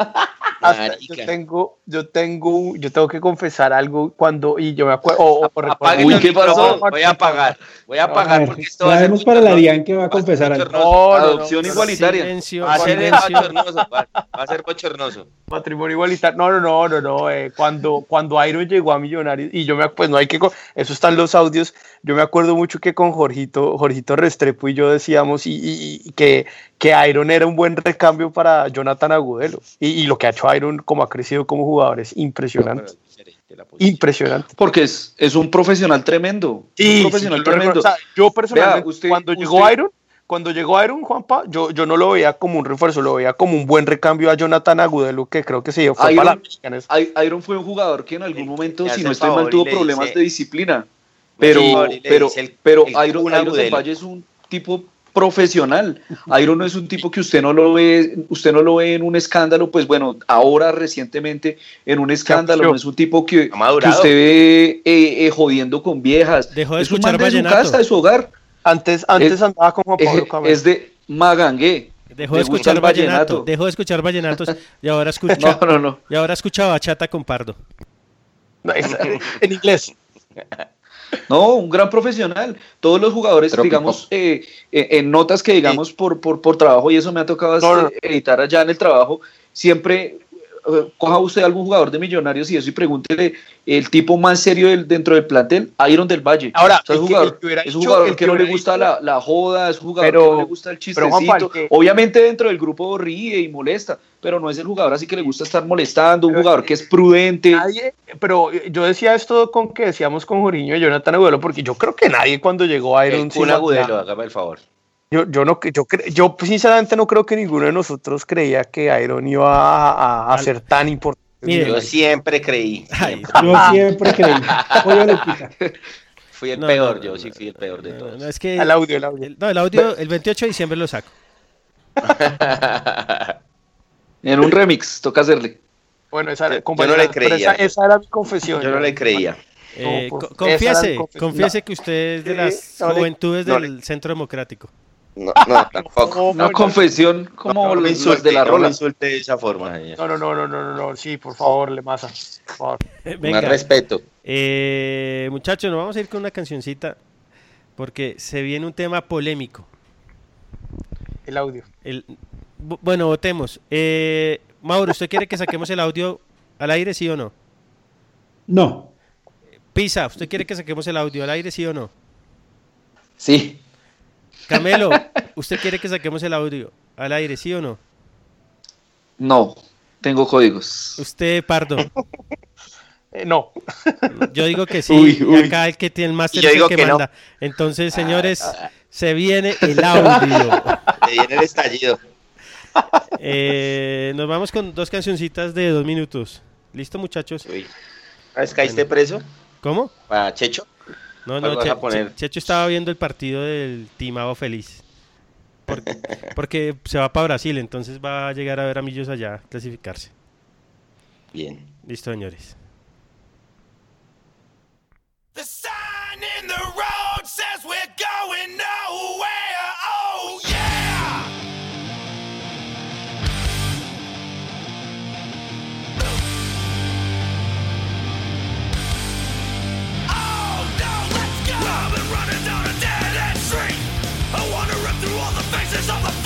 hasta- yo tengo, yo tengo, yo tengo que confesar algo cuando, y yo me acuerdo, o, o recuerdo- Apaguen Uy, ¿qué pasó? Voy a apagar. Voy a A apagar ver, porque esto va a ser. para la Dian que va a confesar algo. No, no, no, Adopción igualitaria. Silencio, Va a ser silencio. bochornoso. Va, va a ser bochornoso. Patrimonio igualitario. No, no, no, no, no. eh, cuando, cuando Iron llegó a Millonarios, y yo me acuerdo, pues no hay que, eso están los audios. Yo me acuerdo mucho que con Jorgito, Jorgito Restrepo y yo decíamos y, y- y que, que Iron era un buen recambio para Jonathan Agudelo. Y, y lo que ha hecho Iron, como ha crecido como jugador, es impresionante. Impresionante. Porque es, es un profesional tremendo. Sí, un profesional sí, tremendo. O sea, yo personalmente, Vea, usted- cuando usted- llegó Iron, cuando llegó Iron, Juanpa, yo, yo no lo veía como un refuerzo, lo veía como un buen recambio a Jonathan Agudelo, que creo que se dio fue Iron- para la Iron fue un jugador que en algún momento, si no estoy mal, tuvo le problemas dice- de disciplina. Pero, le pero, el- pero el Iron, Kun Iron del Agudelo. Valle es un tipo profesional. Iron no es un tipo que usted no lo ve, usted no lo ve en un escándalo, pues bueno, ahora recientemente en un escándalo, no es un tipo que, usted ve eh, eh, jodiendo con viejas. Dejó de es un escuchar man de su vallenato. casa, de su hogar. Antes, antes Es- andaba con Juan Pablo Cabello. es de Magangué. Dejó de escuchar vallenato. vallenato. Dejó de escuchar vallenatos y ahora escucha, No, no, no. y ahora escucha bachata con Pardo. En inglés. No, un gran profesional. Todos los jugadores, Pero digamos, eh, eh, en notas que digamos por, por, por trabajo, y eso me ha tocado No, no. editar allá en el trabajo, siempre coja usted algún jugador de millonarios y eso y pregúntele el tipo más serio del, dentro del plantel, Iron del Valle. Ahora, O sea, es que- jugador, el que es un jugador que, que no le gusta dicho- la, la joda, es un jugador Pero- que no le gusta el pero, chistecito. Juanpa, el que- Obviamente dentro del grupo ríe y molesta, pero no es el jugador así que le gusta estar molestando, un jugador que es prudente. Nadie, pero yo decía esto con que decíamos con Joriño y Jonathan Agudelo, porque yo creo que nadie cuando llegó a Iron El Kun Agudelo, hágame el favor. Yo, yo no, yo, yo sinceramente no creo que ninguno de nosotros creía que Iron iba a, a- ser tan importante Mire. Yo siempre creí. siempre. Yo siempre creí. Fui el No, peor, no, yo no, sí fui el peor de todos. No, es que Al audio, el audio. el- no, el audio el 28 de diciembre lo saco. En un remix, toca hacerle. Bueno, esa, Yo- yo compañera, no le pero creía. Esa, esa era mi confesión. Yo no le creía. Eh, confiese, confiese No. que usted es de las juventudes no del Centro Democrático. No, no, tampoco. Una confesión como no, los insulte, de la no rola. insulte de esa forma. No, no, no, no, no, no, no, sí, por favor, le masa. Por favor. Venga. Más respeto. Eh, muchachos, nos vamos a ir con una cancioncita porque se viene un tema polémico. El audio. El, bu- bueno, votemos. Eh, Mauro, ¿usted quiere que saquemos el audio al aire, sí o no? No. Pisa, ¿usted quiere que saquemos el audio al aire, sí o no? Sí. Camelo, ¿usted quiere que saquemos el audio al aire, sí o no? No, tengo códigos. Usted, Pardo. Eh, no. Yo digo que sí, Uy, acá el que tiene el máster es el que, no. manda. Entonces, señores, se viene el audio. Le viene el estallido. Eh, nos vamos con dos cancioncitas de dos minutos. ¿Listo, muchachos? Uy. ¿Sabes caíste preso? ¿Cómo? Para Checho. No, ¿Cuál no, Che-? Che- Checho estaba viendo el partido del Timao Feliz. Porque, porque se va para Brasil, entonces va a llegar a ver a Millos allá a clasificarse. Bien. Listo, señores. The sign in the all the faces of the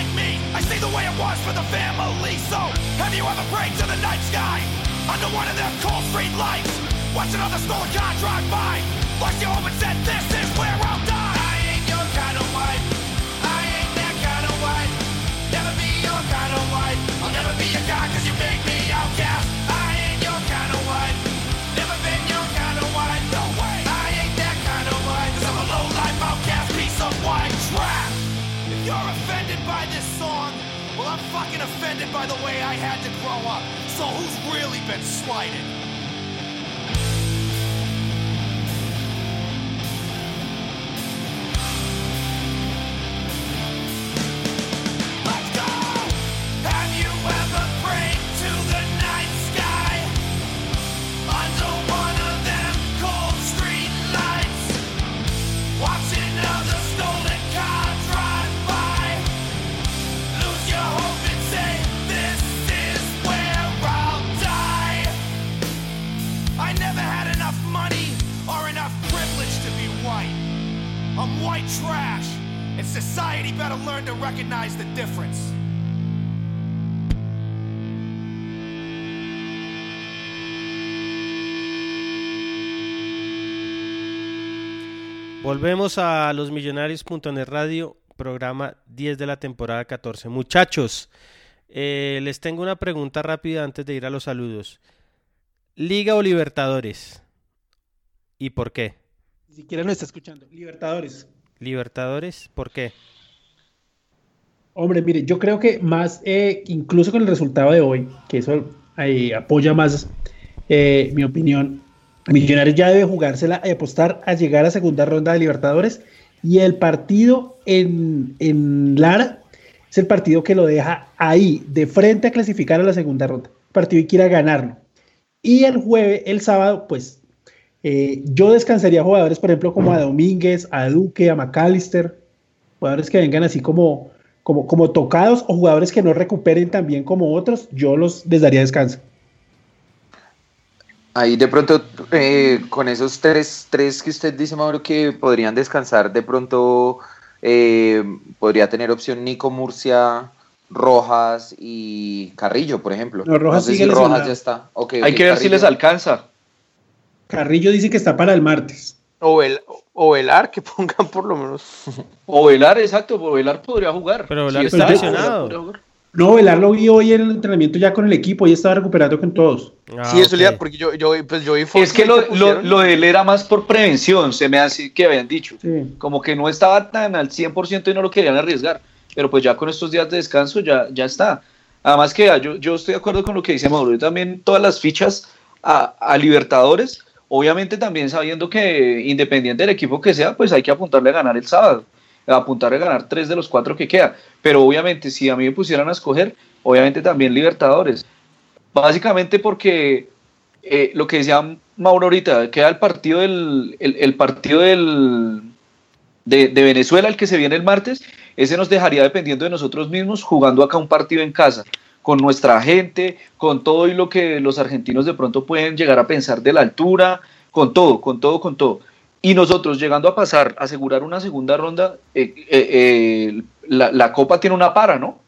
like me. I see the way it was for the family. So, have you ever prayed to the night sky under one of their cold street lights? Watch another stolen car drive by. Watched you home and said, "This is where by the way I had to grow up. So who's really been slighted? Trash, and society better learn to recognize the difference. Volvemos a los millonarios.net radio, programa 10 de la temporada 14. Muchachos, eh, les tengo una pregunta rápida antes de ir a los saludos. ¿Liga o Libertadores? ¿Y por qué? Ni siquiera nos está escuchando. Libertadores. Libertadores, ¿por qué? Hombre, mire, yo creo que más, eh, incluso con el resultado de hoy, que eso eh, apoya más eh, mi opinión, Millonarios ya debe jugársela y apostar a llegar a segunda ronda de Libertadores. Y el partido en, en Lara es el partido que lo deja ahí, de frente a clasificar a la segunda ronda. Partido y quiera ganarlo. Y el jueves, el sábado, pues eh, yo descansaría jugadores, por ejemplo, como a Domínguez, a Duque, a McAllister, jugadores que vengan así como, como, como tocados o jugadores que no recuperen tan bien como otros, yo los les daría descanso. Ahí de pronto, eh, con esos tres, tres que usted dice, Mauro, que podrían descansar, de pronto eh, podría tener opción Nico Murcia, Rojas y Carrillo, por ejemplo. No, Rojas sé sigue si Rojas lesionado. ya está. Hay que ver si les alcanza. Carrillo dice que está para el martes. O, Vel- o Velar, que pongan por lo menos. O Velar, exacto, o Velar podría jugar. Pero Velar está, lesionado. No, Velar lo vi hoy en el entrenamiento ya con el equipo y estaba recuperando con todos. Ah, sí, eso ok. le porque yo, yo, pues yo vi Es que lo, lo, lo de él era más por prevención, se me hace que habían dicho. Sí. Como que no estaba tan al 100% y no lo querían arriesgar. Pero pues ya con estos días de descanso ya, ya está. Además que yo, yo estoy de acuerdo con lo que dice Mauro. Yo también todas las fichas a, a Libertadores, obviamente también sabiendo que independiente del equipo que sea, pues hay que apuntarle a ganar el sábado. Apuntarle a ganar tres de los cuatro que queda. Pero obviamente si a mí me pusieran a escoger, obviamente también Libertadores. Básicamente porque eh, lo que decía Mauro ahorita, queda el partido del, el, el partido del, de, de Venezuela, el que se viene el martes, ese nos dejaría dependiendo de nosotros mismos, jugando acá un partido en casa, con nuestra gente, con todo y lo que los argentinos de pronto pueden llegar a pensar de la altura, con todo, con todo, con todo. Y nosotros llegando a pasar, asegurar una segunda ronda, eh, eh, eh, la, la Copa tiene una para, ¿no?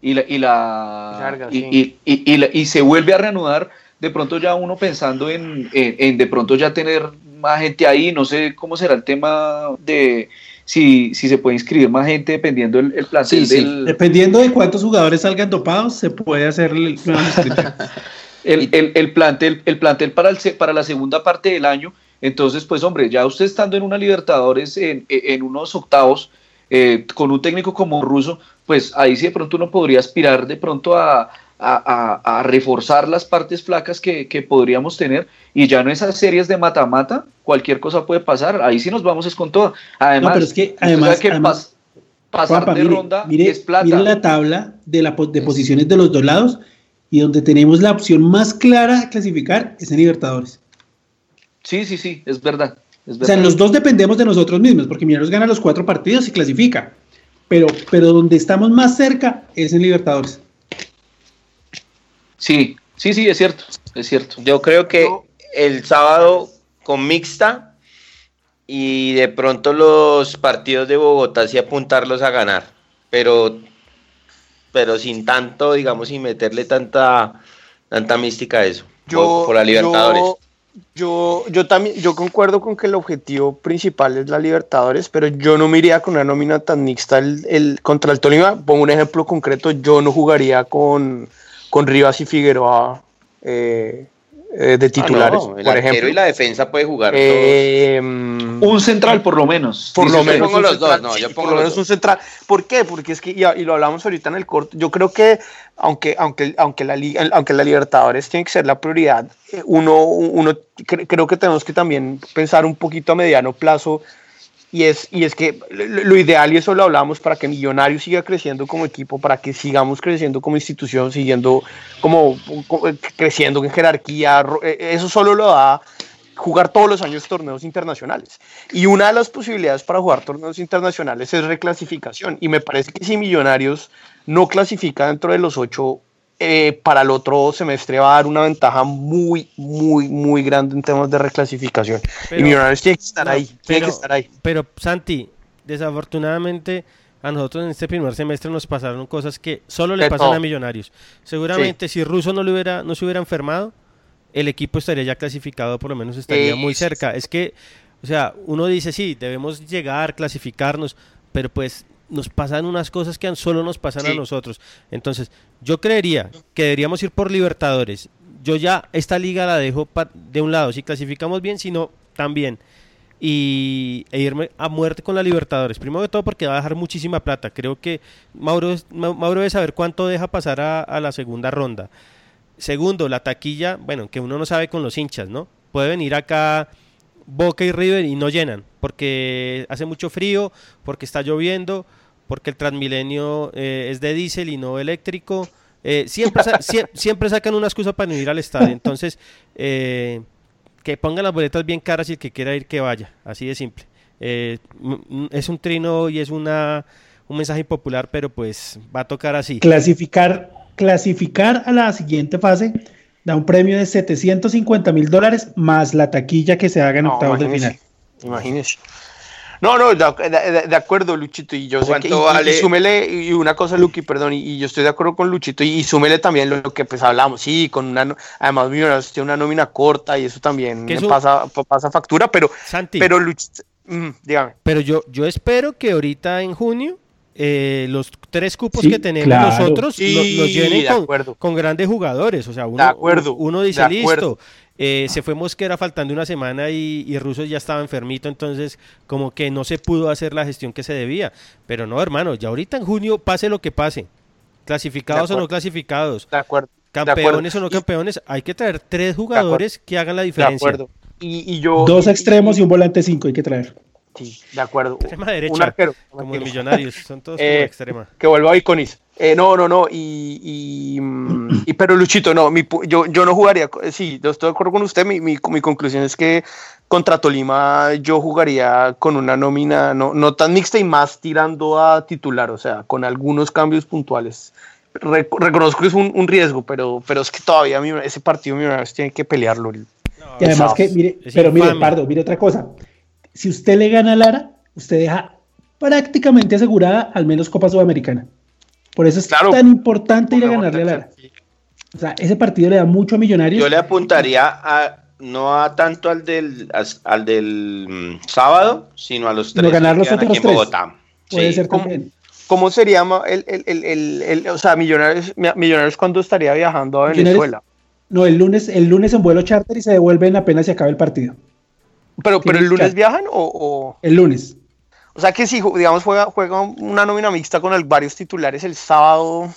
Y la, y, la, Larga, y, sí. y- y- y se vuelve a reanudar de pronto ya uno pensando en, en- en de pronto ya tener más gente ahí, no sé cómo será el tema de si, si se puede inscribir más gente dependiendo el, el plantel Sí, Dependiendo de cuántos jugadores salgan dopados, se puede hacer el el, el- el plantel, el plantel para, el, para la segunda parte del año. Entonces, pues hombre, ya usted estando en una Libertadores, en, en unos octavos, eh, con un técnico como Russo, pues ahí sí de pronto uno podría aspirar de pronto a, a, a- a reforzar las partes flacas que, que podríamos tener y ya en esas series de mata-mata cualquier cosa puede pasar, ahí sí nos vamos es con todo. Además, No, pero es que además, que además- pas- pasar Juanpa, de mire, ronda mire- es plata. mire la tabla de, la, de posiciones de los dos lados y donde tenemos la opción más clara de clasificar es en Libertadores. Sí, sí, sí, es verdad. Es O sea, en verdad. los dos dependemos de nosotros mismos, porque Millonarios gana los cuatro partidos y clasifica. Pero, pero donde estamos más cerca es en Libertadores. Sí, sí, sí, es cierto, es cierto. Yo creo que el sábado con mixta y de pronto los partidos de Bogotá sí apuntarlos a ganar, pero pero sin tanto, digamos, sin meterle tanta tanta mística a eso. por, por la Libertadores. Yo, yo, yo también, yo concuerdo con que el objetivo principal es la Libertadores, pero yo no me iría con una nómina tan mixta el, el- contra el Tolima. Pongo un ejemplo concreto, yo no jugaría con, con Rivas y Figueroa eh, eh, de Ah, titulares, no, el por ejemplo. y la defensa puede jugar. Eh, Un central por lo menos. Por lo Yo menos pongo un los dos, no, yo pongo por lo menos un central. ¿Por qué? Porque es que, y, y lo hablamos ahorita en el corto, yo creo que aunque, aunque, aunque, la, liga- aunque la Libertadores tiene que ser la prioridad, eh, uno, uno cre- creo que tenemos que también pensar un poquito a mediano plazo y es, y es que lo, ideal, y eso lo hablamos, para que Millonarios siga creciendo como equipo, para que sigamos creciendo como institución, siguiendo como, creciendo en jerarquía, ro- eh, eso solo lo da jugar todos los años torneos internacionales. Y una de las posibilidades para jugar torneos internacionales es reclasificación. Y me parece que si Millonarios no clasifica dentro de los ocho, eh, para el otro semestre va a dar una ventaja muy, muy, muy grande en temas de reclasificación. Pero- y Millonarios tiene que estar No, ahí, tiene pero- que estar ahí. Pero, Santi, desafortunadamente a nosotros en este primer semestre nos pasaron cosas que solo le pasan a Millonarios. Seguramente si Russo no, le hubiera, no se hubiera enfermado, el equipo estaría ya clasificado, por lo menos estaría muy cerca. Es que, o sea, uno dice, sí, debemos llegar, clasificarnos, pero pues nos pasan unas cosas que solo nos pasan a nosotros. Entonces, yo creería que deberíamos ir por Libertadores. Yo ya esta liga la dejo de un lado, si clasificamos bien, si no, también. Y e irme a muerte con la Libertadores. Primero de todo porque va a dejar muchísima plata. Creo que Mauro, Mauro debe saber cuánto deja pasar a, a la segunda ronda. Segundo, la taquilla, bueno, que uno no sabe con los hinchas, ¿no? Puede venir acá Boca y River y no llenan, porque hace mucho frío, porque está lloviendo, porque el Transmilenio eh, es de diésel y no eléctrico. Eh, siempre, sa- sie- siempre sacan una excusa para no ir al estadio. Entonces, eh, que pongan las boletas bien caras y el que quiera ir que vaya, así de simple. Eh, es un trino y es una un mensaje impopular, pero pues va a tocar así. Clasificar, clasificar a la siguiente fase da un premio de 750 mil dólares más la taquilla que se haga en No, octavos de final. Imagínese. No, no, de, de- de acuerdo, Luchito, y yo sé que, y, ¿Cuánto y- y vale? súmele, y una cosa, Luqui, perdón, y, y yo estoy de acuerdo con Luchito, y, y súmele también lo, que pues hablamos, sí, con una, no- además Millonarios tiene una nómina corta, y eso también Que me eso- pasa, pasa factura, pero, Santi. pero Luchito, mm, dígame. Pero yo, yo espero que ahorita en junio eh, los tres cupos Sí, que tenemos claro. nosotros Sí, lo- los llenen con, grandes jugadores. O sea, uno, De acuerdo, uno dice, de acuerdo. listo, eh, se fue Mosquera faltando una semana y, y Russo ya estaba enfermito, entonces como que no se pudo hacer la gestión que se debía. Pero no, hermano, ya ahorita en junio, pase lo que pase, clasificados De o no clasificados, De acuerdo. de acuerdo. campeones o no Y- campeones, hay que traer tres jugadores que hagan la De diferencia. acuerdo. Y, y yo. Dos y- extremos y un volante 5 hay que traer. Sí, de acuerdo. Extrema derecha, Un arquero. como Mentira. Millonarios, son todos como Eh, extrema. que vuelva a Iconis. Eh, no, no, no. Y, y, mm, y- pero Luchito, no, mi yo, yo no jugaría. Sí, yo estoy de acuerdo con usted. Mi, mi, mi conclusión es que contra Tolima yo jugaría con una nómina no, no tan mixta y más tirando a titular, o sea, con algunos cambios puntuales. Re- reconozco que es un, un riesgo, pero, pero es que todavía mi- ese partido Millonarios tiene que pelearlo. el- Y además que, mire, pero mire. Pardo, mire otra cosa. Si usted le gana a Lara, usted deja prácticamente asegurada al menos Copa Sudamericana. Por eso es Claro. tan importante ir a ganarle a Lara. O sea, ese partido le da mucho a Millonarios. Yo le apuntaría a no a tanto al del al del mm, sábado, sino a los No, tres ganar los otros aquí en tres. Bogotá. Puede Sí. ser ¿Cómo? ¿Cómo sería el, el, el, el, el- o sea, Millonarios, Millonarios cuando estaría viajando a Venezuela? No, el lunes, el lunes en vuelo charter y se devuelven apenas se acaba el partido. Pero, pero el lunes viajan o, o, El lunes. O sea que si ju- digamos juega, juega una nómina mixta con el- varios titulares el sábado,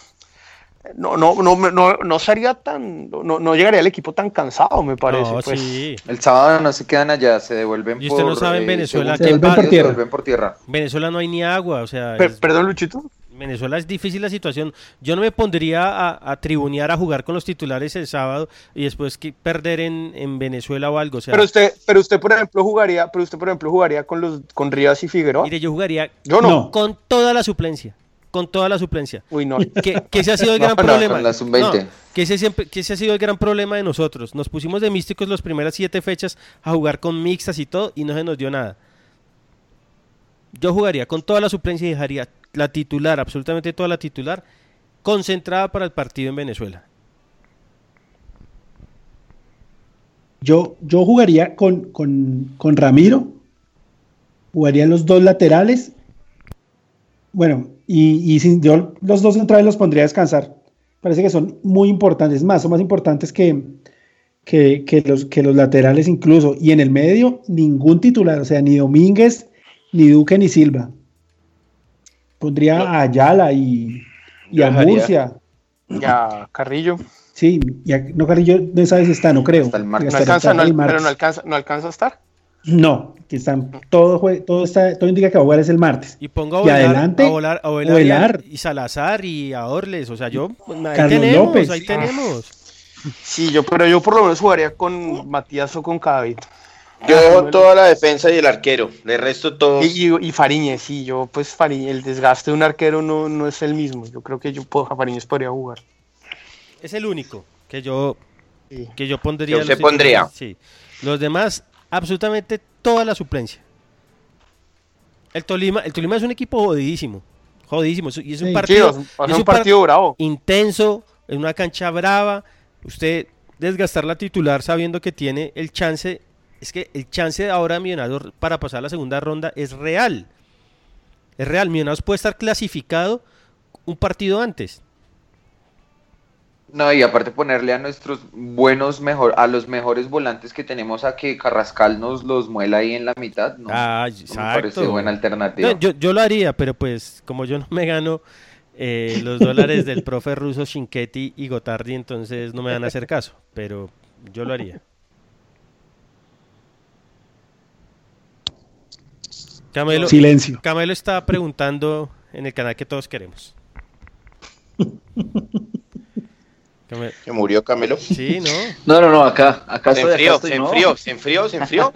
no, no, no, no, no sería tan, no, no llegaría el equipo tan cansado, me parece. No, pues. sí. El sábado no se quedan allá, se devuelven Y usted no por, sabe en eh, Venezuela pasa. se devuelven por tierra. Venezuela no hay ni agua, o sea, Per- es- perdón, Luchito. Venezuela es difícil la situación. Yo no me pondría a, a tribunear a jugar con los titulares el sábado y después que perder en, en Venezuela o algo. O sea, Pero usted, pero usted por ejemplo jugaría, pero usted por ejemplo jugaría con los, con Rivas y Figueroa. mire, yo jugaría Yo no. con toda la suplencia. Con toda la suplencia. Uy, no. Que, que ese ha sido el No, gran no, problema. con la sub-20. No, que, ese siempre, que ese ha sido el gran problema de nosotros. Nos pusimos de místicos las primeras siete fechas a jugar con mixtas y todo y no se nos dio nada. Yo jugaría con toda la suplencia y dejaría la titular, absolutamente toda la titular, concentrada para el partido en Venezuela. Yo, yo jugaría con, con, con Ramiro, jugaría los dos laterales. Bueno, y, sin- yo los dos centrales los pondría a descansar. Parece que son muy importantes, más, son más importantes que, que, que los, que los laterales incluso. Y en el medio, ningún titular, o sea, ni Domínguez, ni Duque, ni Silva. Pondría a Ayala y, y a Murcia. Ya, Carrillo. Sí, y a- no, Carrillo, no sabes si está, no creo. Hasta el martes. No alcanza, hasta no, el pero no alcanza, no alcanza a estar. No, que están todo jue- todo está todo indica que va a jugar es el martes. Y pongo a Y volar, adelante, a volar, a volar y a- Ovelar. y Salazar y a Orles. O sea, yo. Ahí Carlos tenemos, López. ahí tenemos. Sí, yo, pero yo por lo menos jugaría con Matías o con Cadavid. Yo dejo toda la defensa y el arquero. De resto todos. Y, y, y Fariñez, sí, yo pues Fariñez, el desgaste de un arquero no, no es el mismo. Yo creo que yo puedo, Fariñez podría jugar. Es el único que yo Sí. que yo pondría. Que usted los titulares, pondría. Sí. Los demás, absolutamente toda la suplencia. El Tolima, el Tolima es un equipo jodidísimo. Jodidísimo. es- Y es un Sí. partido, es un par- partido bravo. intenso, en una cancha brava. Usted desgastar la titular sabiendo que tiene el chance. Es que el chance de ahora de Millonarios para pasar a la segunda ronda es real. Es real. Millonarios puede estar clasificado un partido antes. No, y aparte ponerle a nuestros buenos, mejor, a los mejores volantes que tenemos a que Carrascal nos los muela ahí en la mitad, ¿no? Ah, No me parece buena alternativa. No, yo, yo lo haría, pero pues como yo no me gano eh, los dólares del profe ruso Shinketti y Gotardi, entonces no me van a hacer caso, pero yo lo haría. Camelo, Silencio. Camelo está preguntando en el canal que todos queremos. Camelo- Se murió Camelo. Sí, ¿no? No, no, no, acá, acá Se enfrió, se enfrió, se enfrió, se enfrió.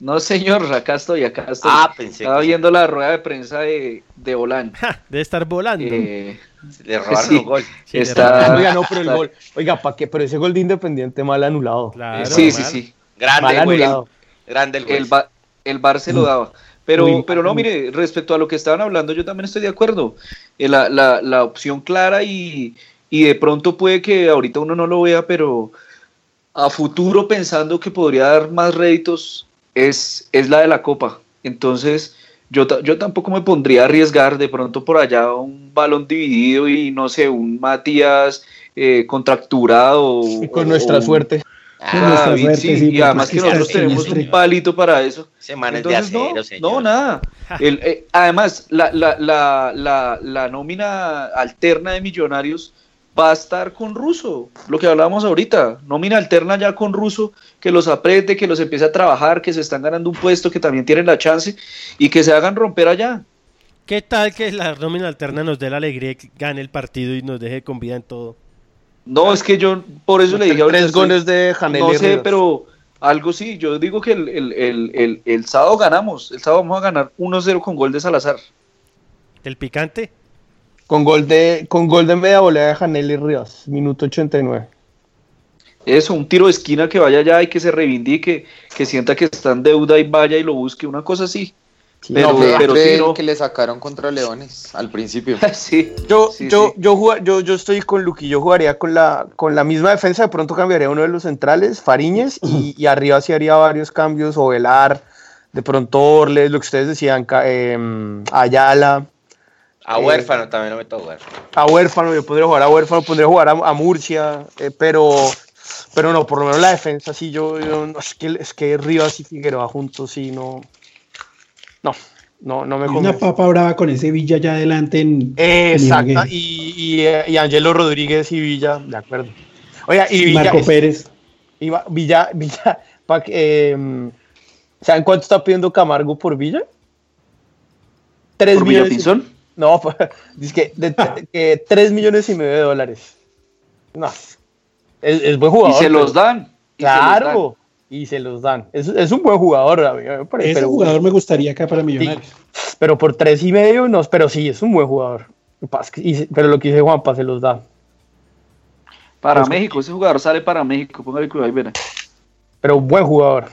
No, señor, acá estoy, acá estoy. Ah, pensé Estaba que viendo la rueda de prensa de, de Olan. Ja, debe estar volando. Eh, le robaron sí, un gol. Sí, le está, Oiga, no, pero el gol. Oiga, ¿para qué? Pero ese gol de Independiente mal anulado. Claro, sí, sí, mal. sí. Grande, Mal güey. anulado. Grande el gol. El, Ba- el Bar se lo daba. Pero, pero no, uy. mire, respecto a lo que estaban hablando, yo también estoy de acuerdo. Eh, la, la, la opción clara y, y de pronto puede que ahorita uno no lo vea, pero a futuro pensando que podría dar más réditos es, es la de la Copa. Entonces, yo, ta- yo tampoco me pondría a arriesgar de pronto por allá un balón dividido y no sé, un Matías eh, contracturado. Y con o- nuestra o- suerte. Suerte, sí, sí, y además que nosotros tenemos un palito para eso. Ese man es de Entonces, no, acero, señor. no, nada. El, eh, además, la, la, la, la, la nómina alterna de Millonarios va a estar con Russo, lo que hablábamos ahorita. Nómina alterna ya con Russo, que los apriete, que los empiece a trabajar, que se están ganando un puesto, que también tienen la chance y que se hagan romper allá. ¿Qué tal que la nómina alterna nos dé la alegría que gane el partido y nos deje con vida en todo? No, es que yo por eso le dije ahorita. Tres goles de Janel No sé, pero algo sí. Yo digo que el, el, el, el, el sábado ganamos. El sábado vamos a ganar 1-0 con gol de Salazar. ¿El picante? Con gol de, con gol de media volea de Janel y Rivas, minuto 89. Eso, un tiro de esquina que vaya allá y que se reivindique, que sienta que está en deuda y vaya y lo busque, una cosa así. Pero, no, pero sí, no. que le sacaron contra Leones al principio. sí, Yo, sí, yo, sí. yo, yo, yo estoy con Luqui, yo jugaría con la, con la misma defensa, de pronto cambiaría uno de los centrales, Fariñez, y, y arriba sí haría varios cambios, o Velar, de pronto Orles, lo que ustedes decían, em, Ayala, A Eh, huérfano también lo meto a huérfano. a Huérfano, yo podría jugar a Huérfano, podría jugar a, a Murcia, eh, pero, pero no, por lo menos la defensa sí, yo, yo no, es, que, es que Rivas y Figueroa juntos sí, no, no. No, no me convence. una papa brava con ese Villa allá adelante en. Exacto. en. Y, y, y Angelo Rodríguez y Villa, de acuerdo. Oiga, y Villa. Marco Pérez. y va- Villa, Villa, pa' que, eh, ¿saben cuánto está pidiendo Camargo por Villa? Tres ¿Por millones. No, dice que, de, que tres millones y medio de dólares. No, es, es buen Y jugador. se los pero- dan. y se los Claro. Y se los dan. Es, es un buen jugador, a mí me parece, Ese pero- jugador me gustaría acá para Millonarios. pero por tres y medio, no, pero sí, es un buen jugador. Pero lo que dice Juanpa se los da. Para Pues- México, ese jugador sale para México. Póngale cuidado ahí, verá. Pero un buen jugador.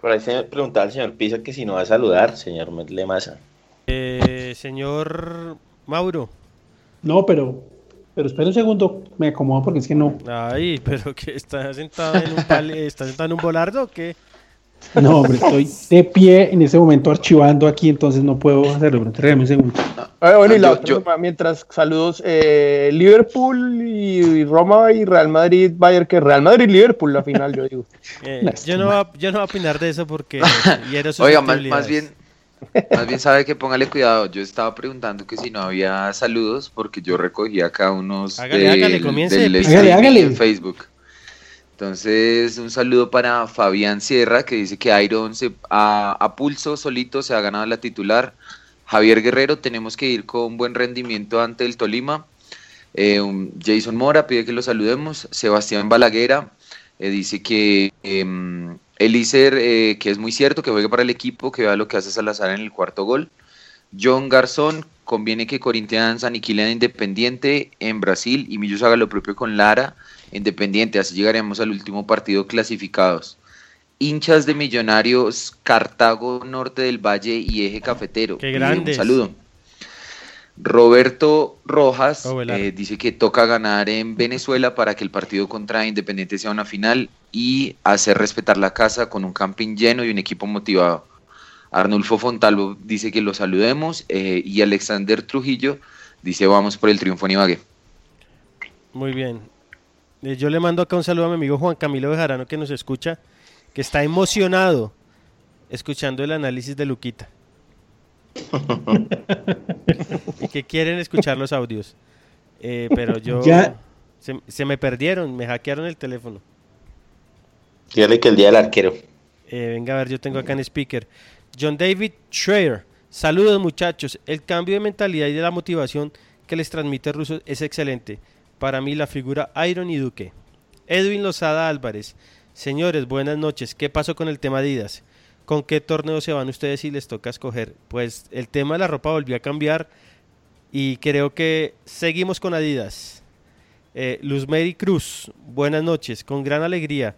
Por ahí se preguntaba al señor Pisa que si no va a saludar, señor Lemasa. Eh, señor Mauro. No, pero. Pero espera un segundo, me acomodo porque es que no. Ay, pero que está sentado en un pale- está sentado en un volardo o qué? No, hombre, estoy de pie en ese momento archivando aquí, entonces no puedo hacerlo. Pero un segundo. Ah, bueno, y la yo- otra yo- mientras saludos, eh, Liverpool y, y Roma y Real Madrid, Bayern, que Real Madrid y Liverpool la final, yo digo. Eh, yo, no voy a, yo no voy a opinar de eso porque hiero Oiga, más, más bien, más bien sabe que póngale cuidado. Yo estaba preguntando que si no había saludos porque yo recogí acá unos Hágale, hágale, comience, del Hágale, hágale. en Facebook. Entonces, un saludo para Fabián Sierra que dice que Iron se, a, a pulso solito se ha ganado la titular. Javier Guerrero, tenemos que ir con buen rendimiento ante el Tolima. Eh, un- Jason Mora pide que lo saludemos. Sebastián Balaguera eh, dice que em, Elícer, eh, que es muy cierto, que juegue para el equipo, que vea lo que hace Salazar en el cuarto gol. John Garzón, conviene que Corinthians aniquilen a Independiente en Brasil y Millos haga lo propio con Lara, Independiente, así llegaremos al último partido clasificados. Hinchas de Millonarios, Cartago, Norte del Valle y Eje Cafetero. Qué Pide grandes. Un saludo. Roberto Rojas eh, dice que toca ganar en Venezuela para que el partido contra Independiente sea una final y hacer respetar la casa con un camping lleno y un equipo motivado. Arnulfo Fontalvo dice que lo saludemos eh, y Alexander Trujillo dice vamos por el triunfo en Ibagué. Muy bien. Eh, Yo le mando acá un saludo a mi amigo Juan Camilo Bejarano que nos escucha, que está emocionado escuchando el análisis de Luquita. y que quieren escuchar los audios. Eh, pero yo... Ya. Se, se me perdieron, me hackearon el teléfono. Dígale que el día del arquero. Eh, venga a ver, yo tengo acá en speaker. John David Schreier. Saludos muchachos. El cambio de mentalidad y de la motivación que les transmite Russo es excelente. Para mí la figura Iron y Duque. Edwin Lozada Álvarez. Señores, buenas noches. ¿Qué pasó con el tema Adidas? ¿Con qué torneo se van ustedes si les toca escoger? Pues el tema de la ropa volvió a cambiar y creo que seguimos con Adidas. Eh, Luz Mary Cruz, buenas noches. Con gran alegría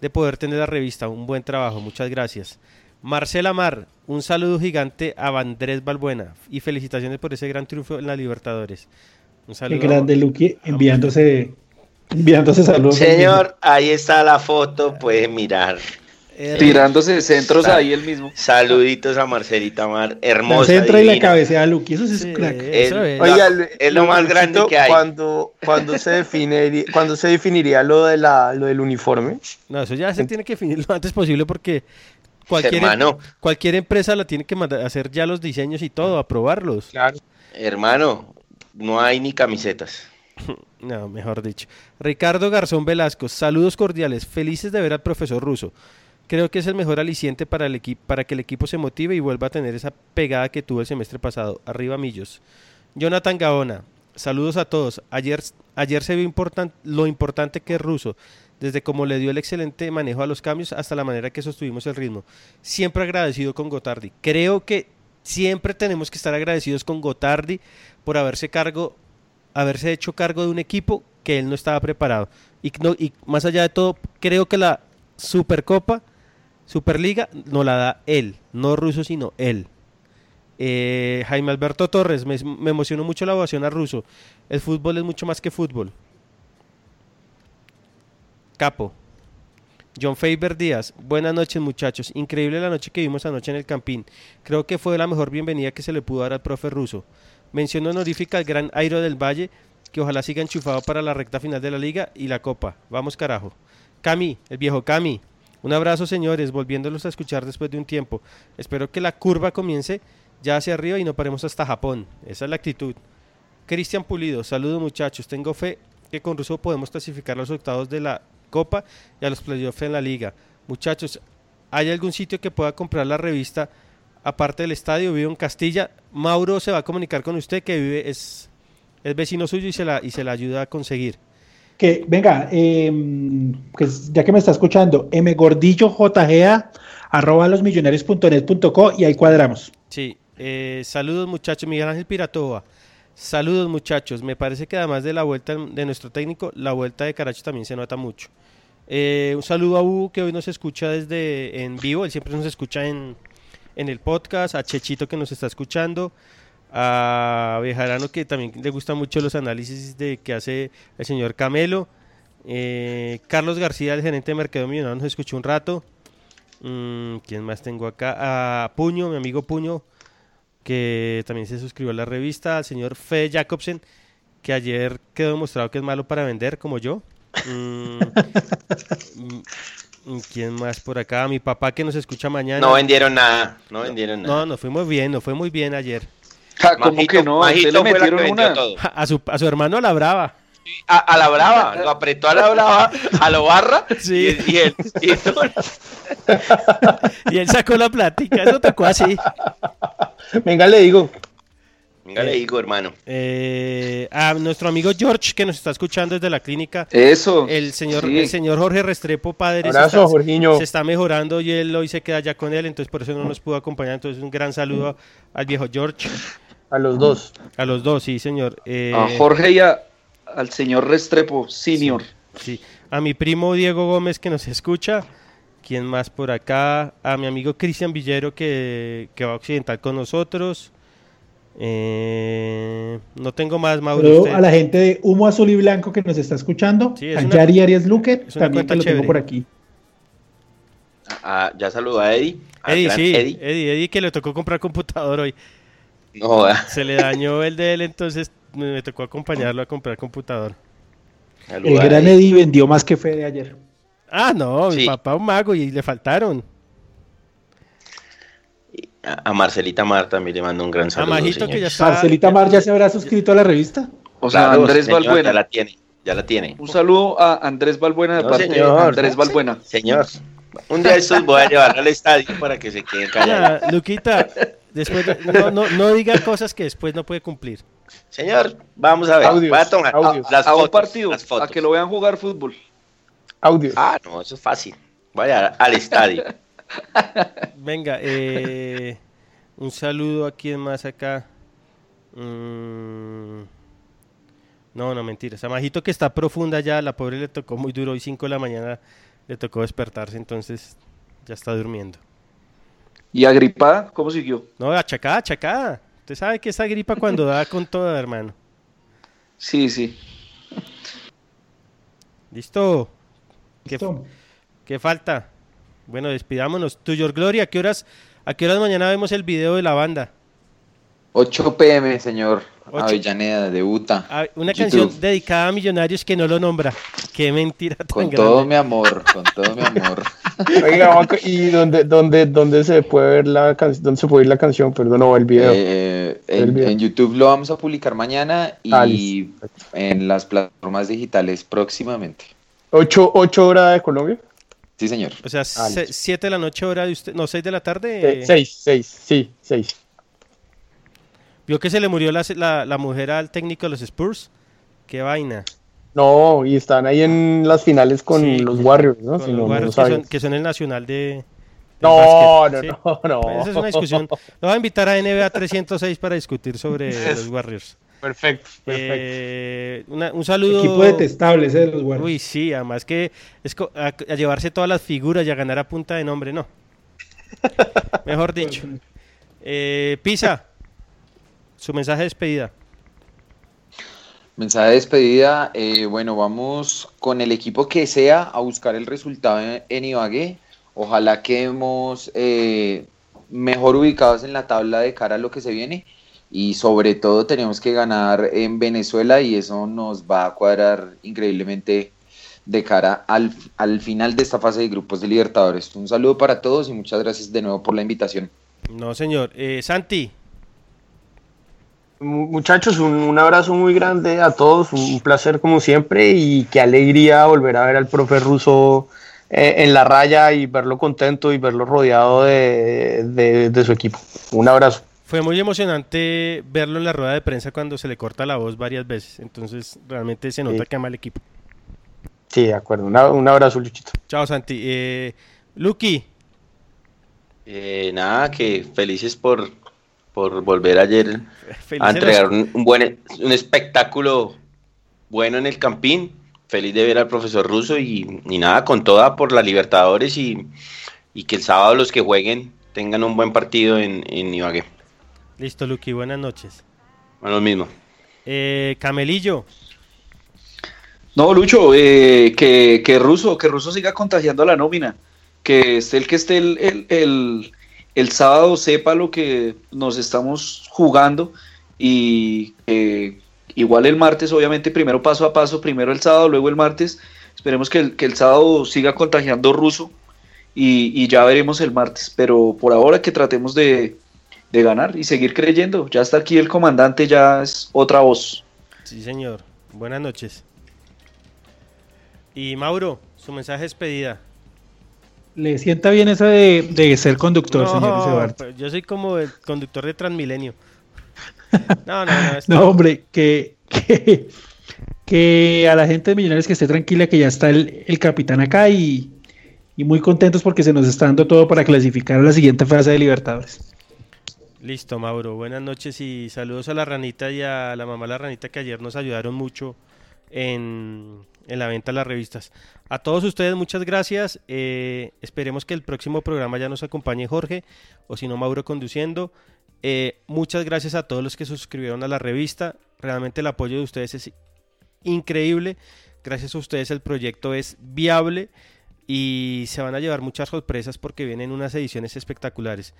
de poder tener la revista. Un buen trabajo, muchas gracias. Marcela Mar, un saludo gigante a Andrés Balbuena y felicitaciones por ese gran triunfo en la Libertadores. Un Qué saludo. grande Luqui enviándose, enviándose saludos. Señor, ahí está la foto, puede mirar. Tirándose centros Sa- ahí el mismo. Saluditos a Marcelita Mar, hermosa. centra y la divina. cabecea a Luqui, eso sí es sí, un crack. eso El- es. Oiga, es lo más grande que hay. Cuando, cuando, se definiría, cuando se definiría lo, de la, lo del uniforme. No, eso ya se tiene que definir lo antes posible porque cualquier, Hermano, cualquier empresa la tiene que mandar hacer ya los diseños y todo, aprobarlos. Claro. hermano, no hay ni camisetas. No, mejor dicho. Ricardo Garzón Velasco, saludos cordiales, felices de ver al profesor Russo. Creo que es el mejor aliciente para, el para que el equipo se motive y vuelva a tener esa pegada que tuvo el semestre pasado. Arriba Millos. Jonathan Gaona, saludos a todos. Ayer, ayer se vio importan- lo importante que es Russo, desde cómo le dio el excelente manejo a los cambios hasta la manera que sostuvimos el ritmo. Siempre agradecido con Gotardi. Creo que siempre tenemos que estar agradecidos con Gotardi por haberse cargo haberse hecho cargo de un equipo que él no estaba preparado. Y, no- y más allá de todo, creo que la Supercopa, Superliga, no la da él, no Russo, sino él. Eh, Jaime Alberto Torres, me, emocionó mucho la ovación a Russo. El fútbol es mucho más que fútbol. Capo. John Faber Díaz, buenas noches muchachos. Increíble la noche que vimos anoche en el Campín. Creo que fue la mejor bienvenida que se le pudo dar al profe ruso. Mención honorífica al gran Airo del Valle, que ojalá siga enchufado para la recta final de la liga y la copa. Vamos carajo. Cami, el viejo Cami. Un abrazo, señores, volviéndolos a escuchar después de un tiempo. Espero que la curva comience ya hacia arriba y no paremos hasta Japón. Esa es la actitud. Cristian Pulido, saludos muchachos. Tengo fe que con Russo podemos clasificar a los octavos de la Copa y a los playoffs en la Liga. Muchachos, ¿hay algún sitio que pueda comprar la revista aparte del estadio? Vivo en Castilla. Mauro se va a comunicar con usted que vive, es, es vecino suyo y se, la, y se la ayuda a conseguir. Que, venga, eh, que ya que me está escuchando, mgordillojga arroba losmillonarios.net.co y ahí cuadramos. Sí, eh, saludos muchachos, Miguel Ángel Piratova. Saludos muchachos, me parece que además de la vuelta de nuestro técnico, la vuelta de Caracho también se nota mucho. Eh, un saludo a Hugo que hoy nos escucha desde en vivo, él siempre nos escucha en, en el podcast, a Chechito que nos está escuchando, a Bejarano que también le gustan mucho los análisis de que hace el señor Camelo, eh, Carlos García, el gerente de Mercado Millonario, nos escuchó un rato. Mm, ¿Quién más tengo acá? A Puño, mi amigo Puño, que también se suscribió a la revista. Al señor Fede Jacobsen, que ayer quedó demostrado que es malo para vender, como yo. Mm, mm, ¿Quién más por acá? Mi papá que nos escucha mañana. No vendieron nada, no vendieron nada. No, nos fuimos bien, nos fue muy bien ayer. ¿Cómo que no? ¿A usted le Majito fue la que metieron una? todo. A su, a su hermano a la brava. A, a la brava, lo apretó a la brava, a lo barra. Sí. Y, y él, y Y él sacó la plática, eso tocó así. Venga, le digo. Venga, le digo, hermano. Eh, a nuestro amigo George que nos está escuchando desde la clínica. Eso. El señor, sí. el señor Jorge Restrepo, padre, se Abrazo, está, Jorginho. se está mejorando y él hoy se queda ya con él, entonces por eso no nos pudo acompañar. Entonces un gran saludo al viejo George. A los dos. A los dos, sí, señor. Eh, A Jorge y a- al señor Restrepo, senior. Sí. A mi primo Diego Gómez que nos escucha. ¿Quién más por acá? A mi amigo Cristian Villero que, que va a Occidental con nosotros. Eh, no tengo más, Mauro. A la gente de Humo Azul y Blanco que nos está escuchando. Sí, es a una- Yari Arias Luque, también que lo tengo por aquí. Ah, ya saludó a Eddie. Eddie, sí, Eddie. Eddie, Eddie que le tocó comprar computador hoy. No. Se le dañó el de él, entonces me, me tocó acompañarlo a comprar computador. El gran Eddie vendió más que Fede ayer. Ah, no, mi papá un mago y le faltaron. A, a Marcelita Mar también le mando un gran saludo. Majito, que ya señores. está- Marcelita Mar ya se habrá suscrito a la revista. O sea, Claro, Andrés señor, Balbuena. Ya la tiene, ya la tiene. Un saludo a Andrés Balbuena de No, parte señor. de Andrés Balbuena. Señor, un día estos voy a llevarlo al estadio para que se queden callados. Ya, Luquita, después de- no, no, no diga cosas que después no puede cumplir. Señor, vamos a ver. Audios, voy a tomar audios. las a fotos. un partido, las fotos. a que lo vean jugar fútbol. Audio. Ah, no, eso es fácil. Vaya al estadio. Venga, eh, un saludo a quien más acá. Mm, no, no, mentiras. A Majito que está profunda ya, la pobre le tocó muy duro. Hoy 5 de la mañana le tocó despertarse, entonces ya está durmiendo. ¿Y agripada? ¿Cómo siguió? No, achacada, achacada. Usted sabe que esa gripa cuando da con todo, hermano. Sí, sí. ¿Listo? ¿Qué, Listo. qué falta? Bueno, despidámonos. Tuyor Gloria, ¿a qué horas, a qué horas mañana vemos el video de la banda? 8 pm, señor. Ocho. Avellaneda, debuta. Ah, Una YouTube. canción dedicada a millonarios que no lo nombra. Qué mentira tan Con grande. todo mi amor, con todo mi amor. Oiga, ¿y dónde, dónde, dónde se puede ver la canción? ¿Dónde se puede ver la canción? Perdón, no, el video. Eh, El en, video. en YouTube lo vamos a publicar mañana y Ah, en las plataformas digitales próximamente. ¿Ocho, ocho horas de Colombia? Sí, señor. O sea, Ah, listo. 7 de la noche, hora de usted. No, 6 de la tarde. Eh, seis, seis, sí, seis. Vio que se le murió la, la, la mujer al técnico de los Spurs. Qué vaina. No, y están ahí en las finales con Sí, los Warriors, ¿no? Con Si los no, Warriors que, son, sabes. que son el nacional de. No, básquet, no, no, no. Pues esa es una discusión. Lo voy a invitar a NBA 306 para discutir sobre los Warriors. Perfecto, perfecto. Eh, una- un saludo. Equipo detestable ese de los Warriors. Uy, sí, además que es a, a llevarse todas las figuras y a ganar a punta de nombre, no. Mejor dicho. Eh, Pisa, su mensaje de despedida. Mensaje de despedida. eh, bueno, vamos con el equipo que sea a buscar el resultado en, en Ibagué. Ojalá quedemos eh, mejor ubicados en la tabla de cara a lo que se viene. Y sobre todo tenemos que ganar en Venezuela y eso nos va a cuadrar increíblemente de cara al, al final de esta fase de grupos de Libertadores. Un saludo para todos y muchas gracias de nuevo por la invitación. No, señor. Eh, Santi. Muchachos, un, un, abrazo muy grande a todos, un placer como siempre y qué alegría volver a ver al profe ruso eh, en la raya y verlo contento y verlo rodeado de, de, de, su equipo. Un abrazo. Fue muy emocionante verlo en la rueda de prensa cuando se le corta la voz varias veces, entonces realmente se nota Sí. que ama el equipo. Sí, de acuerdo. Una- un abrazo, Luchito. Chao, Santi. Eh, Lucky. Eh, nada, que felices por, por volver ayer a entregar un, un buen un espectáculo bueno en el Campín. Feliz de ver al profesor Russo y, y nada, con toda por la Libertadores y, y que el sábado los que jueguen tengan un buen partido en, en Ibagué. Listo, Lucky, buenas noches. Bueno, lo mismo. Eh, Camelillo. No, Lucho, eh, que, que Russo, que Russo siga contagiando la nómina. Que esté el que esté el, el, el, el sábado sepa lo que nos estamos jugando y que igual el martes, obviamente, primero paso a paso, primero el sábado, luego el martes. Esperemos que el, que el sábado siga contagiando Russo y, ya veremos el martes. Pero por ahora que tratemos de, de ganar y seguir creyendo. Ya está aquí el comandante, ya es otra voz. Sí, señor. Buenas noches. Y Mauro, su mensaje de despedida. Le sienta bien eso de, de ser conductor, No, señor Isebar. pero yo soy como el conductor de Transmilenio. No, no, no. está- No, hombre, que, que, que a la gente de Millonarios que esté tranquila, que ya está el, el capitán acá y, y muy contentos porque se nos está dando todo para clasificar a la siguiente fase de Libertadores. Listo, Mauro. Buenas noches y saludos a la ranita y a la mamá la ranita que ayer nos ayudaron mucho en, en la venta de las revistas. A todos ustedes, muchas gracias. Eh, esperemos que el próximo programa ya nos acompañe Jorge o si no, Mauro conduciendo. Eh, muchas gracias a todos los que suscribieron a la revista. Realmente el apoyo de ustedes es increíble. Gracias a ustedes el proyecto es viable y se van a llevar muchas sorpresas porque vienen unas ediciones espectaculares.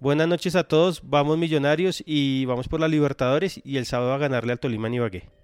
Buenas noches a todos, vamos millonarios y vamos por la Libertadores y el sábado a ganarle al Tolima en Ibagué.